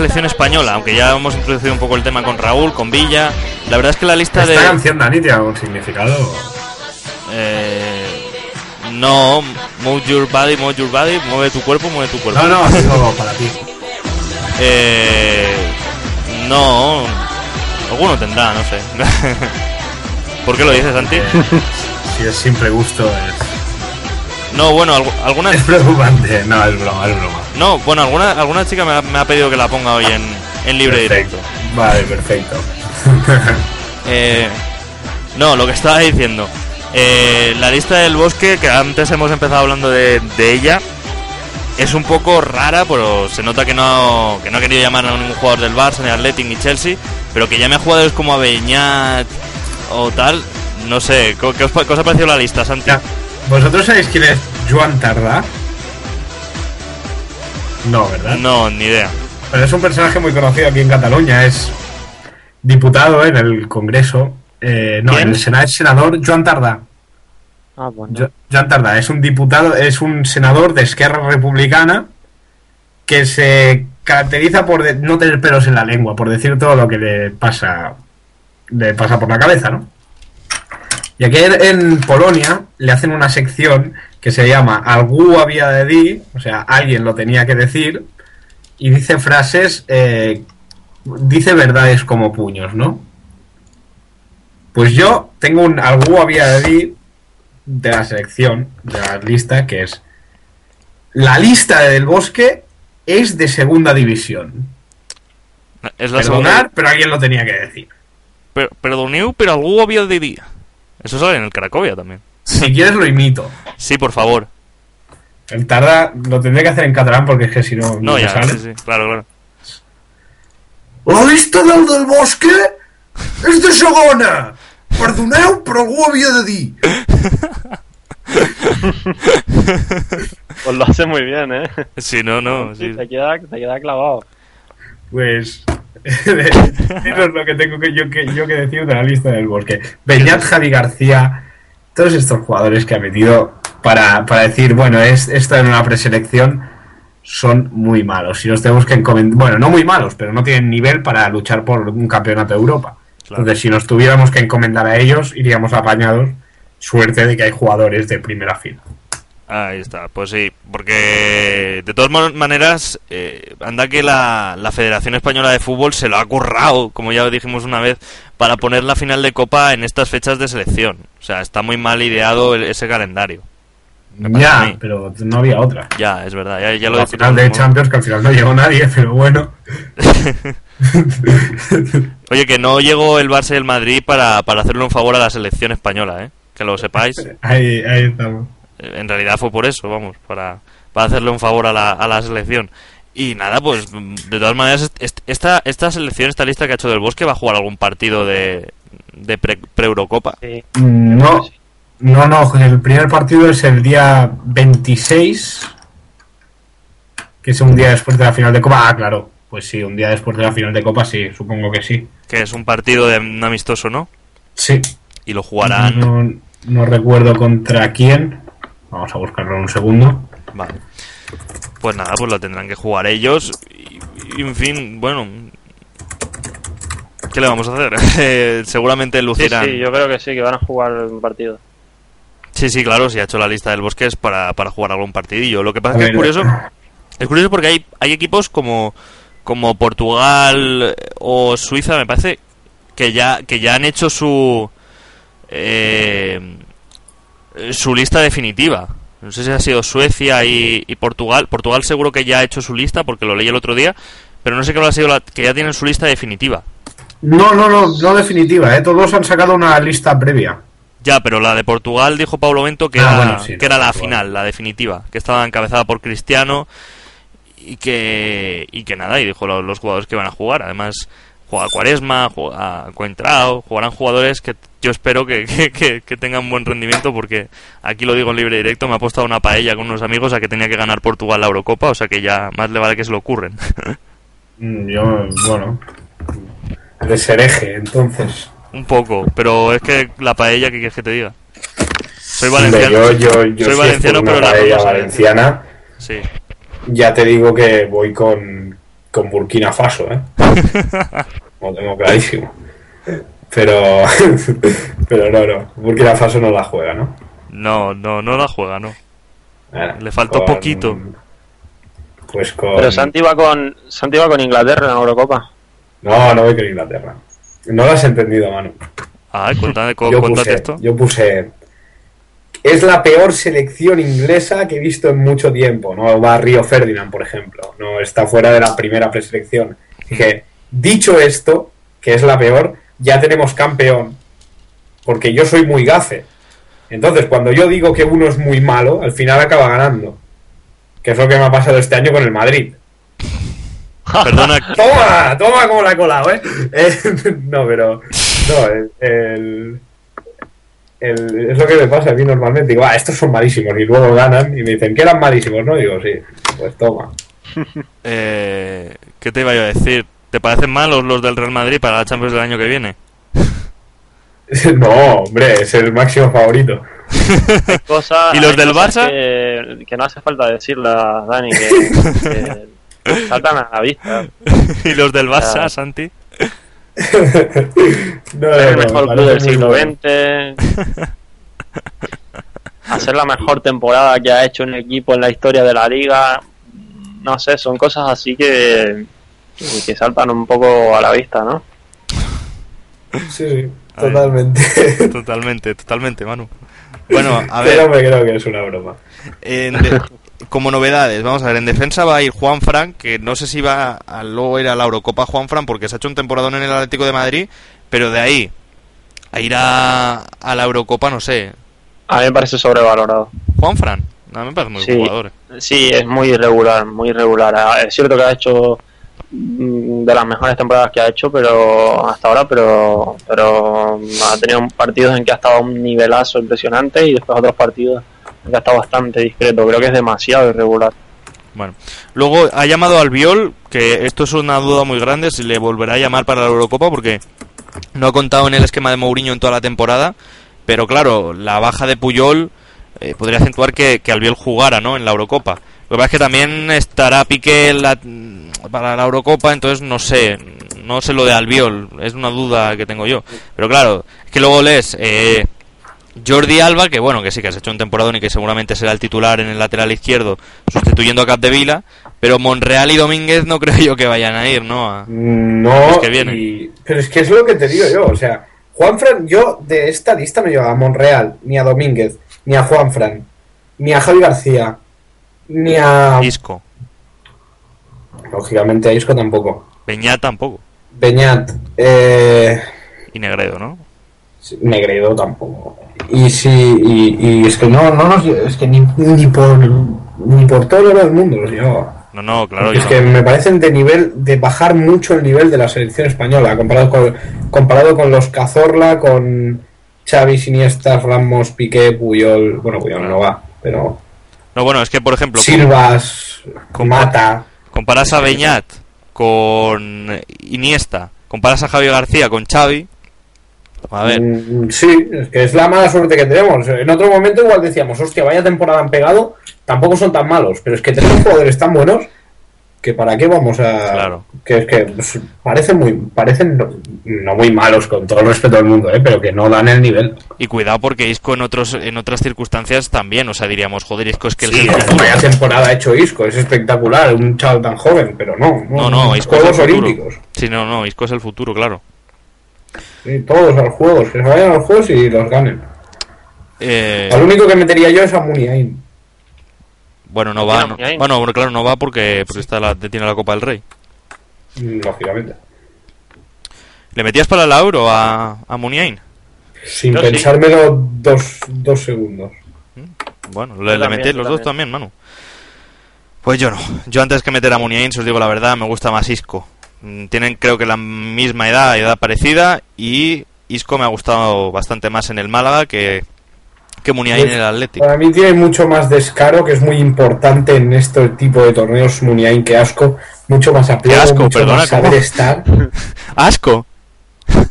[SPEAKER 5] Selección española, aunque ya hemos introducido un poco el tema con Raúl, con Villa. La verdad es que la lista
[SPEAKER 3] Esta
[SPEAKER 5] de...
[SPEAKER 3] canción, Dani, tiene algún significado.
[SPEAKER 5] Eh, no, move your body, move your body, mueve tu cuerpo, mueve tu cuerpo.
[SPEAKER 3] No, no, digo para ti.
[SPEAKER 5] Eh, no, alguno tendrá, no sé. ¿Por qué lo dices, Santi?
[SPEAKER 3] Si es simple gusto, es,
[SPEAKER 5] No, bueno, algu- alguna,
[SPEAKER 3] es preocupante. No, es broma, es broma.
[SPEAKER 5] No, bueno, alguna, alguna chica me ha, me ha pedido que la ponga hoy en, en libre
[SPEAKER 3] Perfecto.
[SPEAKER 5] directo.
[SPEAKER 3] Vale, perfecto.
[SPEAKER 5] Eh, no, lo que estaba diciendo. Eh, la lista del bosque, que antes hemos empezado hablando de, de ella, es un poco rara, pero se nota que no, que no ha querido llamar a ningún jugador del Barça, ni Athletic, ni Chelsea, pero que llame a jugadores como Aveñat o tal. No sé, ¿co- ¿qué os, qué os ha parecido la lista, Santi?
[SPEAKER 3] Ya, ¿Vosotros sabéis quién es Joan Tardá? No, ¿verdad?
[SPEAKER 5] No, ni idea.
[SPEAKER 3] Pero es un personaje muy conocido aquí en Cataluña. Es diputado en el Congreso Eh, no,
[SPEAKER 4] ¿Quién?
[SPEAKER 3] en el Senado es senador Joan Tardá.
[SPEAKER 4] Ah, no.
[SPEAKER 3] Jo- Joan Tardá es un diputado, es un senador de Esquerra Republicana que se caracteriza por no tener pelos en la lengua, por decir todo lo que le pasa, le pasa por la cabeza, ¿no? Y aquí en Polonia le hacen una sección que se llama Algú había de dir, o sea, alguien lo tenía que decir, y dice frases, eh, dice verdades como puños, ¿no? Pues yo tengo un Algú había de dir de la selección, de la lista, que es la lista de Del Bosque es de segunda división.
[SPEAKER 2] Es la
[SPEAKER 3] Perdonar,
[SPEAKER 2] segunda.
[SPEAKER 3] pero alguien lo tenía que decir.
[SPEAKER 2] Pero, perdoneu, pero algo había de día. Eso sale en el Cracovia también.
[SPEAKER 3] Si quieres lo imito.
[SPEAKER 2] Sí, por favor.
[SPEAKER 3] El tarda lo tendré que hacer en catalán porque es que si no
[SPEAKER 2] No, ya,
[SPEAKER 3] sale.
[SPEAKER 2] sí, sí, claro, claro.
[SPEAKER 3] La lista del Del Bosque és de segona. Perdoneu, però algú havia de dir.
[SPEAKER 4] Pues lo hace muy bien, ¿eh?
[SPEAKER 2] Sí, no, no. Sí.
[SPEAKER 4] Te, queda, te queda clavado.
[SPEAKER 3] Pues eso es lo que tengo que yo, que yo que decir de la lista del Bosque. Beñat, Javi García, todos estos jugadores que ha metido para, para decir, bueno, es, esto en una preselección son muy malos. Y los tenemos que encomendar, bueno, no muy malos, pero no tienen nivel para luchar por un campeonato de Europa.
[SPEAKER 2] Claro.
[SPEAKER 3] Entonces, si nos tuviéramos que encomendar a ellos, iríamos apañados. Suerte de que hay jugadores de primera fila.
[SPEAKER 2] Ahí está, pues sí, porque de todas man- maneras, eh, anda que la, la Federación Española de Fútbol se lo ha currado, como ya dijimos una vez, para poner la final de Copa en estas fechas de selección. O sea, está muy mal ideado el- ese calendario.
[SPEAKER 3] Ya, pero no había otra.
[SPEAKER 2] Ya, es verdad, ya, ya lo
[SPEAKER 3] la final de. Champions, que al final no llegó nadie, pero bueno.
[SPEAKER 2] Oye, que no llegó el Barça y el Madrid para, para hacerle un favor a la selección española, ¿eh? Que lo sepáis.
[SPEAKER 3] Ahí, ahí estamos.
[SPEAKER 2] En realidad fue por eso, vamos, para, para hacerle un favor a la, a la selección. Y nada, pues de todas maneras, est- est- esta, esta selección, esta lista que ha hecho del Bosque, va a jugar algún partido de, de pre- pre-Eurocopa.
[SPEAKER 4] Sí.
[SPEAKER 3] Mm, No, no, no, el primer partido es el día 26, que es un día después de la final de Copa. Ah, claro, pues sí, un día después de la final de Copa, sí, supongo que sí.
[SPEAKER 2] que es un partido de un amistoso, ¿no?
[SPEAKER 3] Sí,
[SPEAKER 2] Y lo jugarán.
[SPEAKER 3] no, no recuerdo contra quién. Vamos a buscarlo en un segundo.
[SPEAKER 2] Vale. Pues nada, pues lo tendrán que jugar ellos. Y, y, en fin, bueno. ¿Qué le vamos a hacer? Eh, seguramente
[SPEAKER 4] Sí,
[SPEAKER 2] lucirán.
[SPEAKER 4] sí, yo creo que sí, que van a jugar un partido.
[SPEAKER 2] Sí, sí, claro, si ha hecho la lista del bosque es para, para jugar algún partidillo. Lo que pasa
[SPEAKER 3] A
[SPEAKER 2] es que es curioso. Es curioso porque hay, hay equipos como, como Portugal o Suiza, me parece, que ya, que ya han hecho su eh, su lista definitiva. No sé si ha sido Suecia y, y Portugal. Portugal seguro que ya ha hecho su lista porque lo leí el otro día, pero no sé qué ha sido la, que ya tienen su lista definitiva.
[SPEAKER 3] No, no, no, no definitiva, ¿eh? todos han sacado una lista previa.
[SPEAKER 2] Ya, pero la de Portugal dijo Paulo Bento que,
[SPEAKER 3] Ah,
[SPEAKER 2] era,
[SPEAKER 3] bueno, sí,
[SPEAKER 2] que era la final, la definitiva, que estaba encabezada por Cristiano y que y que nada, y dijo lo- los, jugadores que van a jugar. Además, juega Cuaresma, juega Coentrao, jugarán jugadores que yo espero que, que, que- que tengan buen rendimiento porque aquí lo digo en libre directo, me ha apostado una paella con unos amigos a que tenía que ganar Portugal la Eurocopa, o sea que ya más le vale que se lo ocurren.
[SPEAKER 3] Mm, Yo, bueno, de sereje, entonces.
[SPEAKER 2] Un poco, pero es que la paella, ¿qué quieres que te diga? Soy valenciano.
[SPEAKER 3] Yo, yo, yo
[SPEAKER 2] soy valenciano, pero la
[SPEAKER 3] paella valenciana.
[SPEAKER 2] Sí.
[SPEAKER 3] Ya te digo que voy con, con Burkina Faso, ¿eh? Lo tengo clarísimo. Pero, pero no, no. Burkina Faso no la juega, ¿no?
[SPEAKER 2] No, no, no la juega, no. Le faltó poquito.
[SPEAKER 3] Pues con.
[SPEAKER 4] Pero Santi va con Santi va con Inglaterra en la Eurocopa.
[SPEAKER 3] No, no voy con Inglaterra. No lo has entendido, Manu.
[SPEAKER 2] Ah, cuéntame, cu-
[SPEAKER 3] Yo
[SPEAKER 2] cuéntate
[SPEAKER 3] puse,
[SPEAKER 2] esto.
[SPEAKER 3] yo puse. Es la peor selección inglesa que he visto en mucho tiempo. No va Río Ferdinand, por ejemplo. No está fuera de la primera preselección. Dije, dicho esto, que es la peor, ya tenemos campeón. Porque yo soy muy gafe. Entonces, cuando yo digo que uno es muy malo, al final acaba ganando. Que es lo que me ha pasado este año con el Madrid.
[SPEAKER 2] Perdona,
[SPEAKER 3] Toma, toma como la he colado, ¿eh? Eh, no, pero. No, el, el- el- Es lo que me pasa a mí normalmente. Digo, ah, estos son malísimos. Y luego ganan y me dicen que eran malísimos, ¿no? Y digo, sí, pues toma.
[SPEAKER 2] eh, ¿qué te iba yo a decir? ¿Te parecen malos los del Real Madrid para la Champions del año que viene?
[SPEAKER 3] No, hombre, es el máximo favorito.
[SPEAKER 2] ¿Y los del Barça?
[SPEAKER 4] Que, que no hace falta decirlas, Dani, que, que saltan a la vista.
[SPEAKER 2] y los del Barça. Santi.
[SPEAKER 3] No,
[SPEAKER 4] Ser el mejor
[SPEAKER 3] me
[SPEAKER 4] club del siglo
[SPEAKER 3] bueno.
[SPEAKER 4] XX. Hacer la mejor temporada que ha hecho un equipo en la historia de la liga. No sé, son cosas así que, que saltan un poco a la vista, ¿no?
[SPEAKER 3] Sí, sí,
[SPEAKER 2] A ver.
[SPEAKER 3] totalmente.
[SPEAKER 2] Totalmente, totalmente, Manu. Bueno, a
[SPEAKER 3] Pero
[SPEAKER 2] ver,
[SPEAKER 3] me creo que es una broma.
[SPEAKER 2] en de- como novedades, vamos a ver, en defensa va a ir Juan Fran, que no sé si va a luego ir a la Eurocopa Juan Fran, porque se ha hecho un temporadón en el Atlético de Madrid, pero de ahí a ir a, a la Eurocopa, no sé.
[SPEAKER 4] A mí me parece sobrevalorado.
[SPEAKER 2] Juan Fran, a mí me parece muy
[SPEAKER 4] Sí.
[SPEAKER 2] jugador. eh.
[SPEAKER 4] Sí, es muy irregular, muy irregular. Ah, Es cierto que ha hecho mm, de las mejores temporadas que ha hecho, pero hasta ahora, pero pero ha tenido partidos en que ha estado a un nivelazo impresionante y después otros partidos ha estado bastante discreto. Creo que es demasiado irregular.
[SPEAKER 2] Bueno, luego ha llamado al Viol, que esto es una duda muy grande, si le volverá a llamar para la Eurocopa, porque no ha contado en el esquema de Mourinho en toda la temporada, pero claro, la baja de Puyol eh, podría acentuar que, que Albiol jugara ¿no? en la Eurocopa. Lo que pasa es que también estará Piqué la- para la Eurocopa, entonces no sé, no sé lo de Albiol, es una duda que tengo yo. Pero claro, es que luego lees eh, Jordi Alba, que bueno, que sí que has hecho un temporada y que seguramente será el titular en el lateral izquierdo, sustituyendo a Capdevila, pero Monreal y Domínguez no creo yo que vayan a ir, ¿no? A-
[SPEAKER 3] No,
[SPEAKER 2] que vienen.
[SPEAKER 3] y- pero es que es lo que te digo yo, o sea, Juanfran, yo de esta lista no llevo a Monreal, ni a Domínguez, ni a Juanfran, ni a Javi García, ni a...
[SPEAKER 2] Isco,
[SPEAKER 3] Lógicamente a Isco tampoco.
[SPEAKER 2] Beñat tampoco,
[SPEAKER 3] Beñat, eh,
[SPEAKER 2] y Negredo, ¿no?
[SPEAKER 3] Negredo tampoco. Y sí, y, y es que no, no nos, es que ni, ni por ni por todo el mundo los llevaba.
[SPEAKER 2] No, no, claro,
[SPEAKER 3] es
[SPEAKER 2] no.
[SPEAKER 3] que me parecen de nivel, de bajar mucho el nivel de la selección española, comparado con, comparado con los Cazorla, con Xavi, Siniesta, Ramos, Piqué, Puyol, bueno Puyol no va, pero
[SPEAKER 2] No, bueno, es que por ejemplo,
[SPEAKER 3] Silvas,
[SPEAKER 2] con-
[SPEAKER 3] Mata,
[SPEAKER 2] comparas a Beñat con Iniesta, comparas a Javi García con Xavi, a ver,
[SPEAKER 3] Mm, sí, es que es la mala suerte que tenemos. En otro momento igual decíamos, hostia, vaya temporada han pegado, tampoco son tan malos, pero es que tenemos jugadores tan buenos que para qué vamos a
[SPEAKER 2] Claro.
[SPEAKER 3] que es que pues, parecen muy parecen no, no muy malos con todo el respeto del mundo, ¿eh? pero que no dan el nivel.
[SPEAKER 2] y cuidado porque Isco en otros en otras circunstancias también, o sea, diríamos, joder, Isco es que
[SPEAKER 3] Sí,
[SPEAKER 2] el futuro.
[SPEAKER 3] vaya temporada ha hecho Isco, es espectacular, un chaval tan joven, pero no,
[SPEAKER 2] No, no, Isco es el
[SPEAKER 3] Juegos
[SPEAKER 2] futuro.
[SPEAKER 3] Olímpicos.
[SPEAKER 2] Sí, no, no, Isco es el futuro, claro.
[SPEAKER 3] Sí, todos a los juegos, que se vayan a los juegos y los ganen.
[SPEAKER 2] Eh,
[SPEAKER 3] Al único que metería yo es a Muniain.
[SPEAKER 2] bueno, no va, no- bueno, bueno, claro, no va porque, porque está la, tiene la Copa del Rey.
[SPEAKER 3] Mm, Lógicamente.
[SPEAKER 2] ¿Le metías para el euro a, a Muniain?
[SPEAKER 3] Sin
[SPEAKER 4] Yo sí.
[SPEAKER 3] pensármelo dos, dos segundos.
[SPEAKER 2] Bueno, le, le
[SPEAKER 4] yo
[SPEAKER 2] los dos también, Manu. Pues yo no. Yo antes que meter a Muniain, si os digo la verdad, me gusta más Isco. Mm, Tienen creo que la misma edad, edad parecida, y Isco me ha gustado bastante más en el Málaga que, que Muniain en el Atlético.
[SPEAKER 3] Para mí tiene mucho más descaro, que es muy importante en este tipo de torneos Muniain que Asco. Mucho más apego,
[SPEAKER 2] asco,
[SPEAKER 3] mucho
[SPEAKER 2] perdona,
[SPEAKER 3] más saber estar.
[SPEAKER 2] ¡Asco!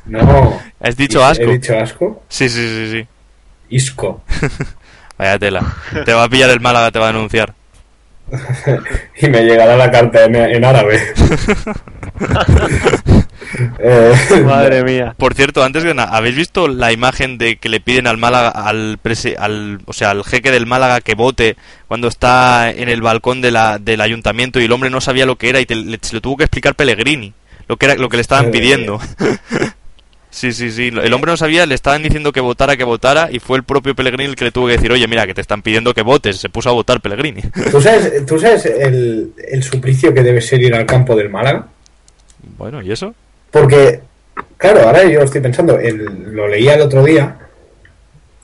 [SPEAKER 3] No.
[SPEAKER 2] ¿Has dicho asco?
[SPEAKER 3] ¿He dicho asco?
[SPEAKER 2] Sí, sí, sí, sí.
[SPEAKER 3] Isco.
[SPEAKER 2] Vaya tela. Te va a pillar el Málaga, te va a denunciar.
[SPEAKER 3] y me llegará la carta en, en árabe. Eh,
[SPEAKER 4] Madre mía.
[SPEAKER 2] Por cierto, antes de nada, ¿habéis visto la imagen de que le piden al Málaga, al, presi- al o sea, al jeque del Málaga que vote cuando está en el balcón de la, del ayuntamiento y el hombre no sabía lo que era y te- le, se lo tuvo que explicar Pellegrini, lo que era lo que le estaban
[SPEAKER 3] Eh.
[SPEAKER 2] pidiendo. sí, sí, sí, el hombre no sabía, le estaban diciendo que votara, que votara y fue el propio Pellegrini el que le tuvo que decir, oye, mira, que te están pidiendo que votes, se puso a votar Pellegrini.
[SPEAKER 3] ¿Tú sabes, tú sabes el, el suplicio que debe ser ir al campo del Málaga?
[SPEAKER 2] bueno, ¿y eso?
[SPEAKER 3] Porque, claro, ahora yo estoy pensando, el- lo leía el otro día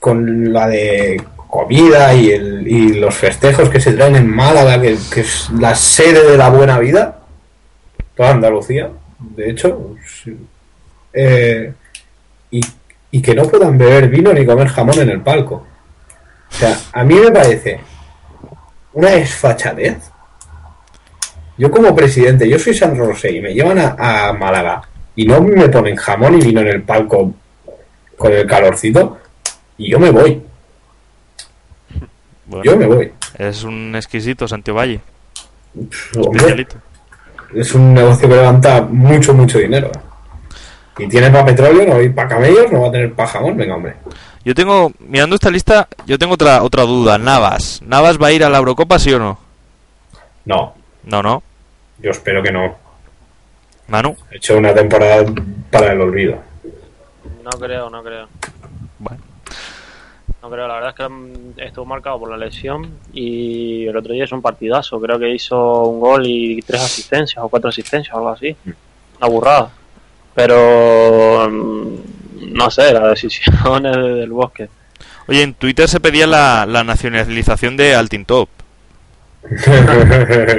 [SPEAKER 3] con la de comida y, el, y los festejos que se traen en Málaga, que, que es la sede de la buena vida, toda Andalucía, de hecho. Eh, y, y que no puedan beber vino ni comer jamón en el palco. O sea, a mí me parece una desfachatez. Yo como presidente, yo soy San Rosé y me llevan a, a Málaga y no me ponen jamón y vino en el palco con el calorcito y yo me voy.
[SPEAKER 2] Bueno,
[SPEAKER 3] Yo me voy.
[SPEAKER 2] es un exquisito Santiago Valle,
[SPEAKER 3] Hombre, es un negocio que levanta mucho, mucho dinero. Y tiene para petróleo, no, y para camellos, no va a tener para jamón, venga, hombre.
[SPEAKER 2] Yo tengo, mirando esta lista, yo tengo otra otra duda. Navas. ¿Navas va a ir a la Eurocopa, sí o no?
[SPEAKER 3] No,
[SPEAKER 2] No, no.
[SPEAKER 3] yo espero que no.
[SPEAKER 2] Manu.
[SPEAKER 3] He hecho una temporada para el olvido.
[SPEAKER 4] No creo, no creo.
[SPEAKER 2] Bueno.
[SPEAKER 4] No creo, la verdad es que mm, estuvo marcado por la lesión y el otro día es un partidazo. Creo que hizo un gol y tres asistencias o cuatro asistencias o algo así. Una burrada. Pero mm, no sé, la decisión es del bosque.
[SPEAKER 2] Oye, en Twitter se pedía la, la nacionalización de Altintop.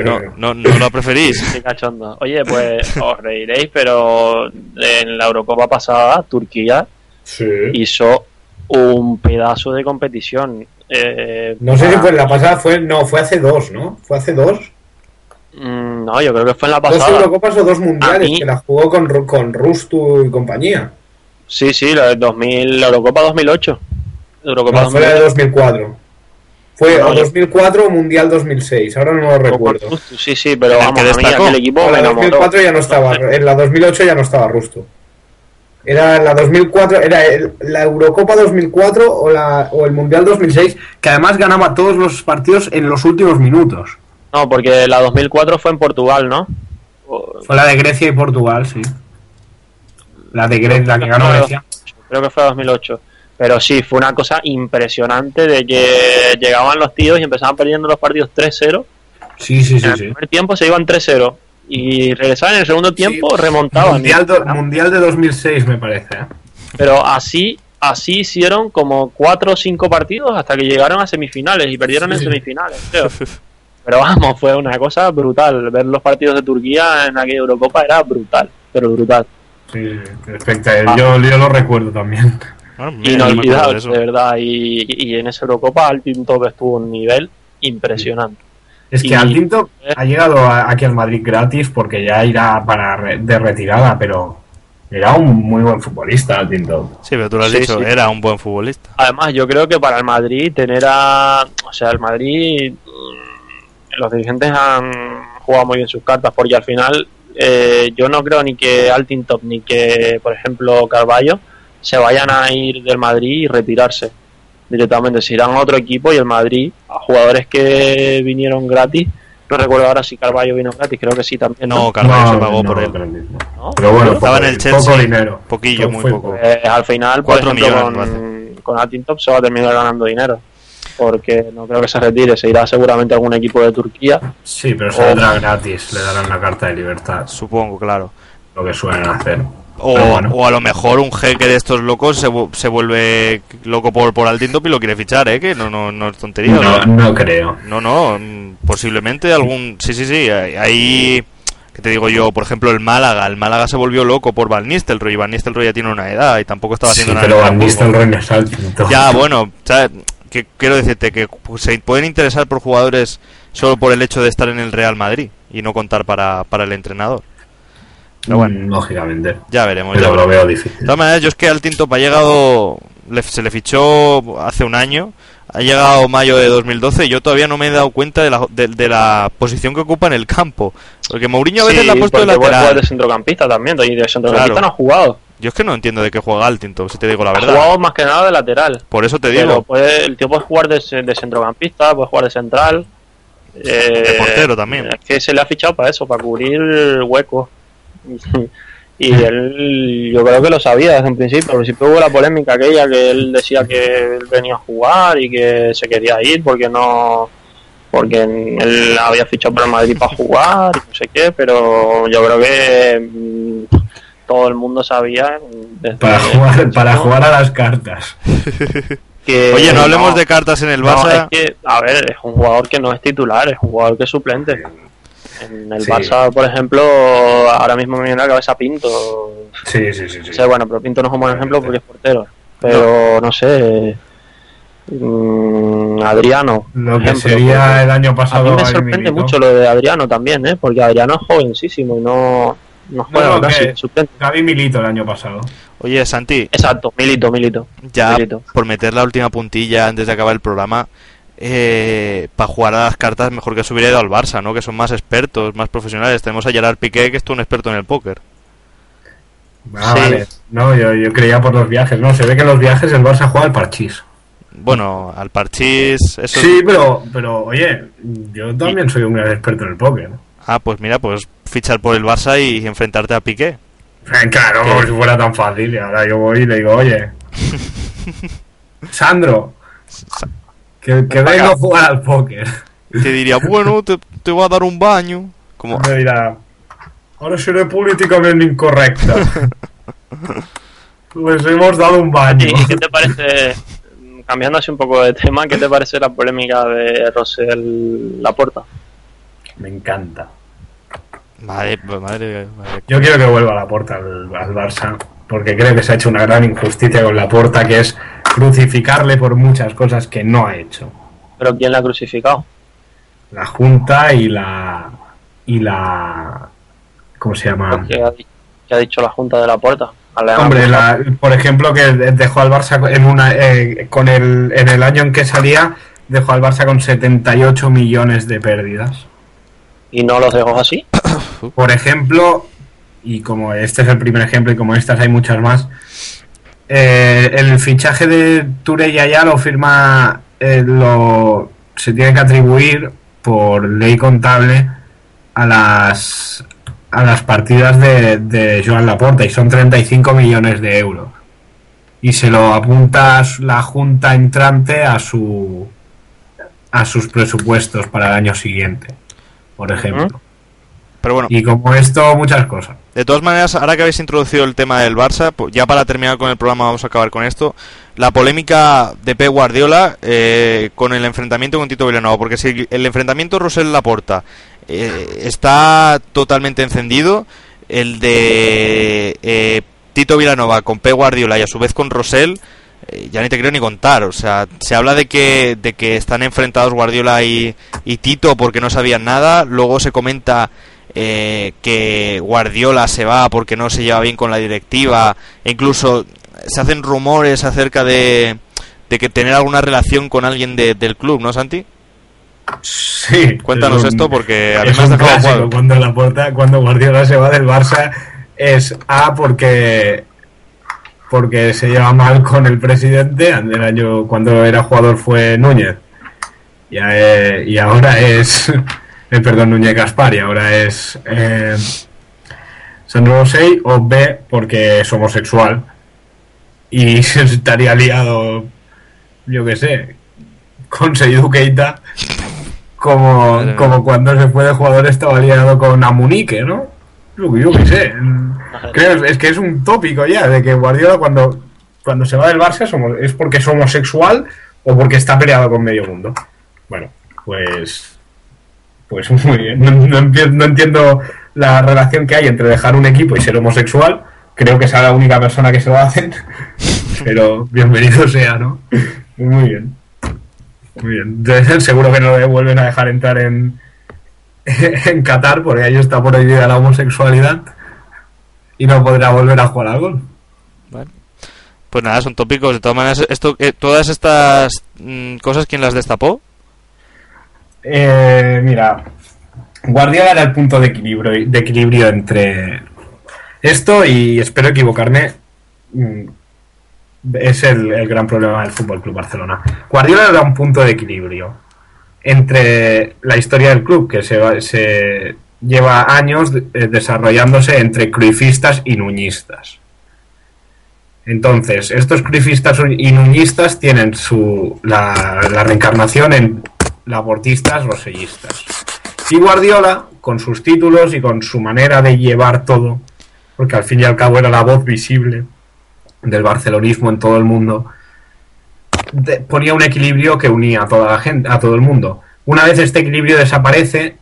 [SPEAKER 2] No, no, no la preferís.
[SPEAKER 4] Qué cachondo. Oye, pues os reiréis, pero en la Eurocopa pasada Turquía
[SPEAKER 3] sí.
[SPEAKER 4] hizo un pedazo de competición. Eh,
[SPEAKER 3] No sé si fue en la pasada, fue, no, fue hace dos, ¿no? Fue hace dos.
[SPEAKER 4] Mm, No, yo creo que fue en la
[SPEAKER 3] Dos
[SPEAKER 4] pasada.
[SPEAKER 3] Eurocopas o dos mundiales,
[SPEAKER 4] mí-
[SPEAKER 3] que la jugó con, con Rustu y compañía.
[SPEAKER 4] Sí, sí, la, del 2000, la Eurocopa 2008. Eurocopa
[SPEAKER 3] No, fue la de
[SPEAKER 4] 2008.
[SPEAKER 3] 2004. Fue
[SPEAKER 4] No,
[SPEAKER 3] o
[SPEAKER 4] yo-
[SPEAKER 3] 2004 o Mundial 2006, ahora no lo recuerdo.
[SPEAKER 4] Sí, sí, pero
[SPEAKER 2] En el
[SPEAKER 4] vamos,
[SPEAKER 2] que
[SPEAKER 4] a mí
[SPEAKER 2] destacó.
[SPEAKER 4] aquel equipo me
[SPEAKER 3] la
[SPEAKER 4] enamoró.
[SPEAKER 3] 2004 ya no estaba, en la 2008 ya no estaba Rusto. Era la 2004, era el- la Eurocopa 2004 o, la, o el Mundial 2006, que además ganaba todos los partidos en los últimos minutos.
[SPEAKER 4] No, porque la 2004 fue en Portugal, ¿no?
[SPEAKER 3] Fue la de Grecia y Portugal, sí. La de Grecia, la que ganó Grecia.
[SPEAKER 4] Creo que fue 2008. Pero sí, fue una cosa impresionante de que llegaban los tíos y empezaban perdiendo los partidos 3-0.
[SPEAKER 3] Sí, sí, sí,
[SPEAKER 4] en el
[SPEAKER 3] sí.
[SPEAKER 4] primer tiempo se iban 3-0. Y regresaban en el segundo tiempo, remontaban.
[SPEAKER 3] Mundial, do- mundial de 2006, me parece. ¿eh?
[SPEAKER 4] Pero así, así hicieron como 4 o 5 partidos hasta que llegaron a semifinales y perdieron en semifinales, creo. Pero vamos, fue una cosa brutal. Ver los partidos de Turquía en aquella Eurocopa era brutal, pero brutal.
[SPEAKER 3] Sí, espectacular. Yo, yo lo recuerdo también.
[SPEAKER 2] Bueno, mira, no de
[SPEAKER 4] Inolvidable, verdad. Y, y en esa Eurocopa Altintop estuvo un nivel impresionante.
[SPEAKER 3] Es que
[SPEAKER 4] Y-
[SPEAKER 3] Altinto ha llegado a- aquí al Madrid gratis porque ya irá para re- de retirada, pero era un muy buen futbolista Altinto.
[SPEAKER 2] Sí, pero tú lo has
[SPEAKER 4] Sí,
[SPEAKER 2] dicho,
[SPEAKER 4] sí.
[SPEAKER 2] era un buen futbolista.
[SPEAKER 4] Además, yo creo que para el Madrid tener a... O sea, el Madrid... Los dirigentes han jugado muy bien sus cartas porque al final eh, yo no creo ni que Altintop ni que, por ejemplo, Carballo se vayan a ir del Madrid y retirarse directamente. Se irán a otro equipo y el Madrid, a jugadores que vinieron gratis, no recuerdo ahora si Carballo vino gratis, creo que sí también.
[SPEAKER 2] No,
[SPEAKER 4] ¿no?
[SPEAKER 2] Carvalho se
[SPEAKER 3] No,
[SPEAKER 2] pagó
[SPEAKER 3] no,
[SPEAKER 2] por él.
[SPEAKER 3] pero bueno,
[SPEAKER 2] Estaba en el Chelsea,
[SPEAKER 3] poco dinero.
[SPEAKER 2] poquillo, muy poco.
[SPEAKER 4] Eh, al final, por ejemplo,
[SPEAKER 2] millones,
[SPEAKER 4] con, con Altintop se va a terminar ganando dinero. Porque no creo que se retire, se irá seguramente a algún equipo de Turquía.
[SPEAKER 3] Sí, pero saldrá gratis, le darán la carta de libertad,
[SPEAKER 2] Supongo, claro.
[SPEAKER 3] lo que suelen hacer.
[SPEAKER 2] O,
[SPEAKER 3] bueno.
[SPEAKER 2] o a lo mejor un jeque de estos locos se, se vuelve loco por, por Altintop y lo quiere fichar, ¿eh? Que no, no, no es tontería.
[SPEAKER 3] No, no creo.
[SPEAKER 2] No, no, mm, posiblemente algún... Sí, sí, sí, hay- hay... ¿Qué te digo yo? Por ejemplo, el Málaga. El Málaga se volvió loco por Van Nistelrooy. Van Nistelrooy ya tiene una edad y tampoco estaba
[SPEAKER 3] Sí,
[SPEAKER 2] haciendo nada.
[SPEAKER 3] pero Van. Nistelrooy no es.
[SPEAKER 2] Ya, bueno, ¿sabes? Que quiero decirte que se pueden interesar por jugadores solo por el hecho de estar en el Real Madrid y no contar para, para el entrenador. Pero bueno,
[SPEAKER 3] Mm, Lógicamente.
[SPEAKER 2] ya veremos. ya
[SPEAKER 3] Pero lo veo
[SPEAKER 2] De
[SPEAKER 3] difícil.
[SPEAKER 2] todas maneras, yo es que al Tintop ha llegado, le- se le fichó hace un año, ha llegado mayo de 2012 y yo todavía no me he dado cuenta de la, de, de la posición que ocupa en el campo. Porque Mourinho a veces
[SPEAKER 4] Sí,
[SPEAKER 2] la ha puesto de
[SPEAKER 4] porque puede jugar
[SPEAKER 2] lateral.
[SPEAKER 4] de centrocampista también. De centrocampista
[SPEAKER 2] Claro.
[SPEAKER 4] no ha jugado.
[SPEAKER 2] Yo es que no entiendo de qué juega al Tintop, si te digo la verdad.
[SPEAKER 4] jugado más que nada de lateral.
[SPEAKER 2] Por eso te
[SPEAKER 4] Pero
[SPEAKER 2] digo,
[SPEAKER 4] puede, el tío puede jugar de, de centrocampista, puede jugar de central. eh,
[SPEAKER 2] De portero también.
[SPEAKER 4] Es que se le ha fichado para eso, para cubrir huecos. y él, yo creo que lo sabía desde un principio. Al principio hubo la polémica aquella que él decía que él venía a jugar y que se quería ir porque no. Porque él había fichado para Madrid para jugar y no sé qué, pero yo creo que todo el mundo sabía.
[SPEAKER 3] Para jugar, para jugar a las cartas.
[SPEAKER 4] que
[SPEAKER 2] Oye, no hablemos de cartas en el
[SPEAKER 4] no,
[SPEAKER 2] Barça.
[SPEAKER 4] es que, a ver, es un jugador que no es titular, es un jugador que es suplente. En el
[SPEAKER 3] Sí.
[SPEAKER 4] Barça, por ejemplo, ahora mismo me viene a la cabeza Pinto.
[SPEAKER 3] Sí, sí, sí. sí.
[SPEAKER 4] O sea, bueno, pero Pinto no es un buen ejemplo porque es portero. Pero no, sé. mm, Adriano.
[SPEAKER 3] Lo que
[SPEAKER 4] ejemplo,
[SPEAKER 3] sería el año
[SPEAKER 4] A
[SPEAKER 3] pasado.
[SPEAKER 4] mí me sorprende mucho lo de Adriano también, ¿eh? Porque Adriano es jovencísimo y no, No juega
[SPEAKER 3] no. Gaby Milito el año pasado.
[SPEAKER 2] Oye, Santi,
[SPEAKER 4] Exacto, Milito, Milito.
[SPEAKER 2] ya
[SPEAKER 4] Milito.
[SPEAKER 2] por meter la última puntilla antes de acabar el programa, para jugar a las cartas mejor que se hubiera ido al Barça, ¿no? Que son más expertos, más profesionales. Tenemos a Gerard Piqué, que es todo un experto en el póker.
[SPEAKER 3] Ah,
[SPEAKER 4] Sí.
[SPEAKER 3] vale. No, yo, yo creía por los viajes. No, se ve que en los viajes el Barça juega al parchís.
[SPEAKER 2] Bueno, al parchís, eso
[SPEAKER 3] Sí, pero, pero oye, yo también soy un gran experto en el póker.
[SPEAKER 2] Ah, pues mira, pues fichar por el Barça y enfrentarte a Piqué.
[SPEAKER 3] Eh, Claro,
[SPEAKER 2] ¿Qué?
[SPEAKER 3] como si fuera tan fácil. Y ahora yo voy y le digo, oye, Sandro, que, que vengo a jugar al póker.
[SPEAKER 2] Y te diría, bueno, te, te voy a dar un baño. Como,
[SPEAKER 3] Me dirá, ahora seré políticamente incorrecta. Les hemos dado un baño.
[SPEAKER 4] ¿Y qué te parece, cambiando así un poco de tema, qué te parece la polémica de Rosel Laporta?
[SPEAKER 3] Me encanta.
[SPEAKER 2] Madre, madre, madre.
[SPEAKER 3] Yo quiero que vuelva a la puerta al, al Barça, porque creo que se ha hecho una gran injusticia con la puerta, que es crucificarle por muchas cosas que no ha hecho.
[SPEAKER 4] ¿Pero quién la ha crucificado?
[SPEAKER 3] La Junta y la y la ¿cómo se llama?
[SPEAKER 4] ¿Qué ha, di- qué ha dicho la Junta de la Puerta?
[SPEAKER 3] Hombre, la- por ejemplo, que dejó al Barça en una eh, con el en el año en que salía dejó al Barça con 78 millones de pérdidas.
[SPEAKER 4] ¿Y no los dejó así?
[SPEAKER 3] Por ejemplo, y como este es el primer ejemplo y como estas hay muchas más, eh, el fichaje de Ture Yaya lo firma, eh, lo, se tiene que atribuir por ley contable a las a las partidas de, de Joan Laporta y son 35 millones de euros. Y se lo apunta la junta entrante a su a sus presupuestos para el año siguiente, por ejemplo.
[SPEAKER 2] Pero bueno,
[SPEAKER 3] Y como esto, muchas cosas.
[SPEAKER 2] de todas maneras, ahora que habéis introducido el tema del Barça, pues ya para terminar con el programa vamos a acabar con esto. La polémica de Pep Guardiola eh, con el enfrentamiento con Tito Vilanova, porque si el enfrentamiento Rosell Laporta eh, está totalmente encendido, el de eh, Tito Vilanova con Pep Guardiola y a su vez con Rosell, eh, ya ni te creo ni contar. O sea, se habla de que, de que están enfrentados Guardiola y, y Tito porque no sabían nada. Luego se comenta eh, que Guardiola se va porque no se lleva bien con la directiva. E incluso se hacen rumores acerca de, de que tener alguna relación con alguien de- del club, ¿no, Santi?
[SPEAKER 3] Sí.
[SPEAKER 2] Cuéntanos
[SPEAKER 3] es un-
[SPEAKER 2] esto porque a mí
[SPEAKER 3] es clásico. Cuando la puerta, cuando Guardiola se va del Barça es A porque porque se lleva mal con el presidente. El año cuando era jugador fue Núñez. Y, eh, y ahora es eh, perdón Núñez Gaspar y ahora es eh, Sandro Rosell o B porque es homosexual y se estaría liado yo que sé con Seydou Keita como, como cuando se fue de jugador estaba liado con Amunique, ¿no? Yo, yo qué sé. Creo, es que es un tópico ya, de que Guardiola cuando, cuando se va del Barça somos- es porque es homosexual o porque está peleado con medio mundo. Bueno, pues... Pues muy bien. No, entiendo la relación que hay entre dejar un equipo y ser homosexual. Creo que es la única persona que se lo hacen. Pero bienvenido sea, ¿no? Muy bien. Muy bien. Entonces, seguro que no le vuelven a dejar entrar en, en Qatar porque ahí está prohibida la homosexualidad y no podrá volver a jugar al golf.
[SPEAKER 2] Bueno. Pues nada, son tópicos. De todas maneras, esto, eh, todas estas mm, cosas, ¿quién las destapó?
[SPEAKER 3] Eh, mira, Guardiola era el punto de equilibrio, de equilibrio entre esto y espero equivocarme. mm, Es el, el gran problema del Fútbol Club Barcelona. Guardiola era un punto de equilibrio entre la historia del club, que se, se lleva años eh, desarrollándose entre cruifistas y nuñistas. Entonces, estos cruifistas y nuñistas tienen su, la reencarnación en labortistas rosellistas. Y Guardiola, con sus títulos y con su manera de llevar todo, porque al fin y al cabo era la voz visible del barcelonismo en todo el mundo, ponía un equilibrio que unía a toda la gente, a todo el mundo. Una vez este equilibrio desaparece,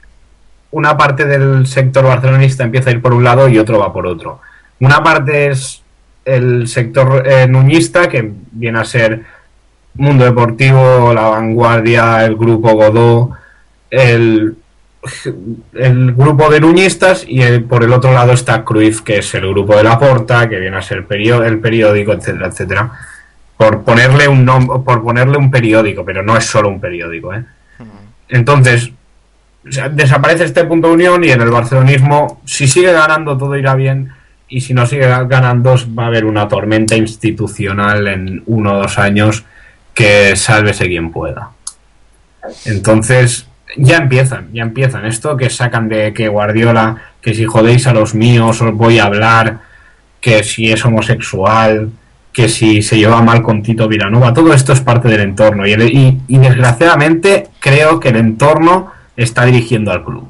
[SPEAKER 3] una parte del sector barcelonista empieza a ir por un lado y otro va por otro. Una parte es el sector eh, nuñista, que viene a ser Mundo Deportivo, La Vanguardia, el Grupo Godó, el el grupo de nuñistas y el- por el otro lado está Cruyff, que es el grupo de la Porta, que viene a ser el periódico, etcétera, etcétera. Por ponerle un nom- por ponerle un periódico, pero no es solo un periódico, ¿eh? Entonces, o sea, desaparece este punto de unión y en el barcelonismo, si sigue ganando todo irá bien y si no sigue ganando va a haber una tormenta institucional en uno o dos años que sálvese quien pueda. Entonces, ya empiezan, ya empiezan. Esto que sacan de que Guardiola, que si jodéis a los míos os voy a hablar, que si es homosexual, que si se lleva mal con Tito Vilanova, todo esto es parte del entorno. Y, el- y- y desgraciadamente creo que el entorno está dirigiendo al club.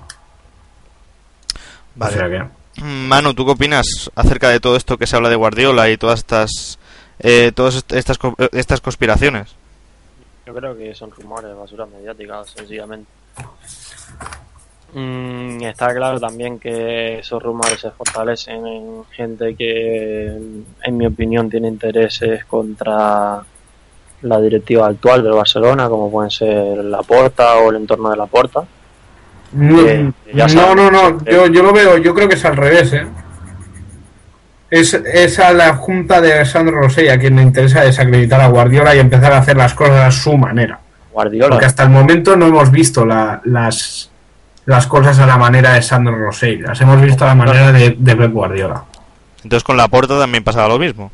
[SPEAKER 2] Vale.
[SPEAKER 3] O sea que...
[SPEAKER 2] Mm, Manu, ¿tú qué opinas acerca de todo esto que se habla de Guardiola y todas estas eh, todas est- estas eh, estas conspiraciones?
[SPEAKER 4] Yo creo que son rumores, basura mediática, sencillamente. Mm, está claro también que esos rumores se fortalecen en gente que, en mi opinión, tiene intereses contra la directiva actual del Barcelona, como pueden ser la Porta o el entorno de la Porta. Ya
[SPEAKER 3] no, no, no,
[SPEAKER 4] eh.
[SPEAKER 3] yo, yo lo veo, yo creo que es al revés, ¿eh? Es, es a la junta de Sandro Rosell a quien le interesa desacreditar a Guardiola y empezar a hacer las cosas a su manera.
[SPEAKER 4] Guardiola.
[SPEAKER 3] Porque hasta el momento no hemos visto la- las, las cosas a la manera de Sandro Rosell, las hemos visto a la manera de, de Pep Guardiola,
[SPEAKER 2] Entonces con la Porta también pasaba lo mismo.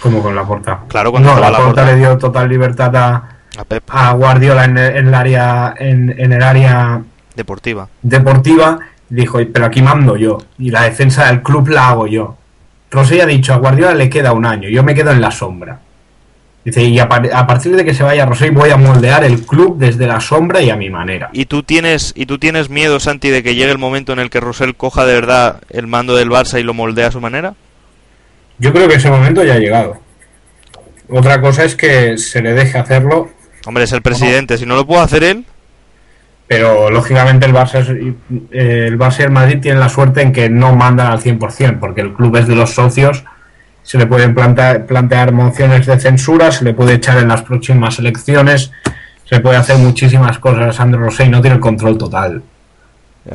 [SPEAKER 3] como con la porta.
[SPEAKER 2] Claro, cuando
[SPEAKER 3] no, la
[SPEAKER 2] la
[SPEAKER 3] porta
[SPEAKER 2] Porta.
[SPEAKER 3] le dio total libertad a,
[SPEAKER 2] A Pep,
[SPEAKER 3] a Guardiola en, el- en el área en, en el área
[SPEAKER 2] deportiva.
[SPEAKER 3] deportiva dijo, pero aquí mando yo y la defensa del club la hago yo. Rosell ha dicho, a Guardiola le queda un año, yo me quedo en la sombra. Dice, y a, par- a partir de que se vaya Rosell voy a moldear el club desde la sombra y a mi manera.
[SPEAKER 2] ¿Y tú tienes y tú tienes miedo, Santi, de que llegue el momento en el que Rosell coja de verdad el mando del Barça y lo moldee a su manera?
[SPEAKER 3] Yo creo que ese momento ya ha llegado. Otra cosa es que se le deje hacerlo,
[SPEAKER 2] Hombre, es el presidente, si no lo puede hacer él,
[SPEAKER 3] pero lógicamente el Barça, eh, el Barça y el Madrid tienen la suerte en que no mandan al 100%, porque el club es de los socios, se le pueden plantear, plantear mociones de censura, se le puede echar en las próximas elecciones, se puede hacer muchísimas cosas. Sandro Rosell no tiene el control total,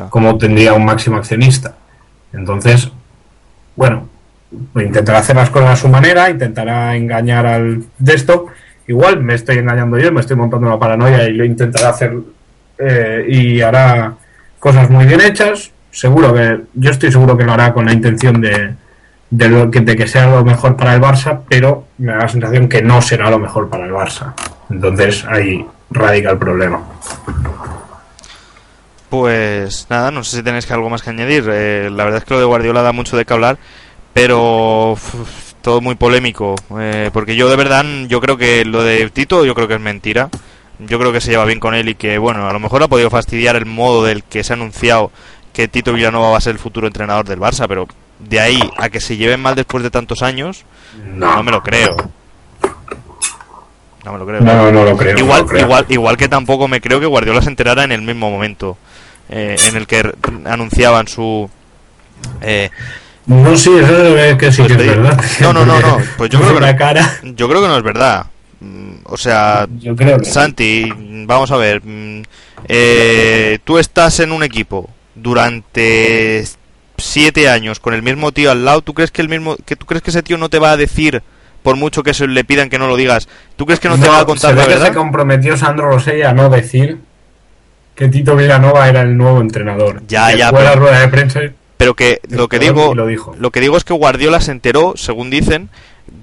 [SPEAKER 3] como tendría un máximo accionista. Entonces, bueno, intentará hacer las cosas a su manera, intentará engañar al de esto. Igual me estoy engañando yo, me estoy montando la paranoia y lo intentará hacer eh, y hará cosas muy bien hechas. Seguro que, yo estoy seguro que lo hará con la intención de, de, que, sea lo mejor para el Barça, pero me da la sensación que no será lo mejor para el Barça. Entonces ahí radica el problema.
[SPEAKER 2] Pues nada, no sé si tenéis que algo más que añadir. Eh, la verdad es que lo de Guardiola da mucho de qué hablar, pero todo muy polémico. eh, porque yo de verdad, yo creo que lo de Tito, yo creo que es mentira. Yo creo que se lleva bien con él y que, bueno, a lo mejor ha podido fastidiar el modo del que se ha anunciado que Tito Villanova va a ser el futuro entrenador del Barça, pero de ahí a que se lleven mal después de tantos años, no, me lo creo. No me lo creo.
[SPEAKER 3] No, no lo creo.
[SPEAKER 2] Igual,
[SPEAKER 3] lo creo.
[SPEAKER 2] igual, igual que tampoco me creo que Guardiola se enterara en el mismo momento eh, en el que anunciaban su eh,
[SPEAKER 3] No, sí, eso es que sí que es verdad.
[SPEAKER 2] No, no, no, no. Pues yo creo que no.
[SPEAKER 3] cara.
[SPEAKER 2] Yo creo que no es verdad. O sea,
[SPEAKER 3] Yo creo que
[SPEAKER 2] Santi, vamos a ver. mm, eh, tú estás en un equipo durante siete años con el mismo tío al lado. ¿Tú crees que el mismo, que tú crees que ese tío no te va a decir por mucho que se le pidan que no lo digas? ¿Tú crees que no, te va a contar
[SPEAKER 3] se
[SPEAKER 2] la
[SPEAKER 3] que se comprometió Sandro Rosell a no decir que Tito Villanova era el nuevo entrenador.
[SPEAKER 2] Ya, ya,
[SPEAKER 3] Fue a la
[SPEAKER 2] pero-
[SPEAKER 3] rueda de prensa
[SPEAKER 2] Pero que lo que digo,
[SPEAKER 3] lo dijo.
[SPEAKER 2] lo que digo es que Guardiola se enteró, según dicen,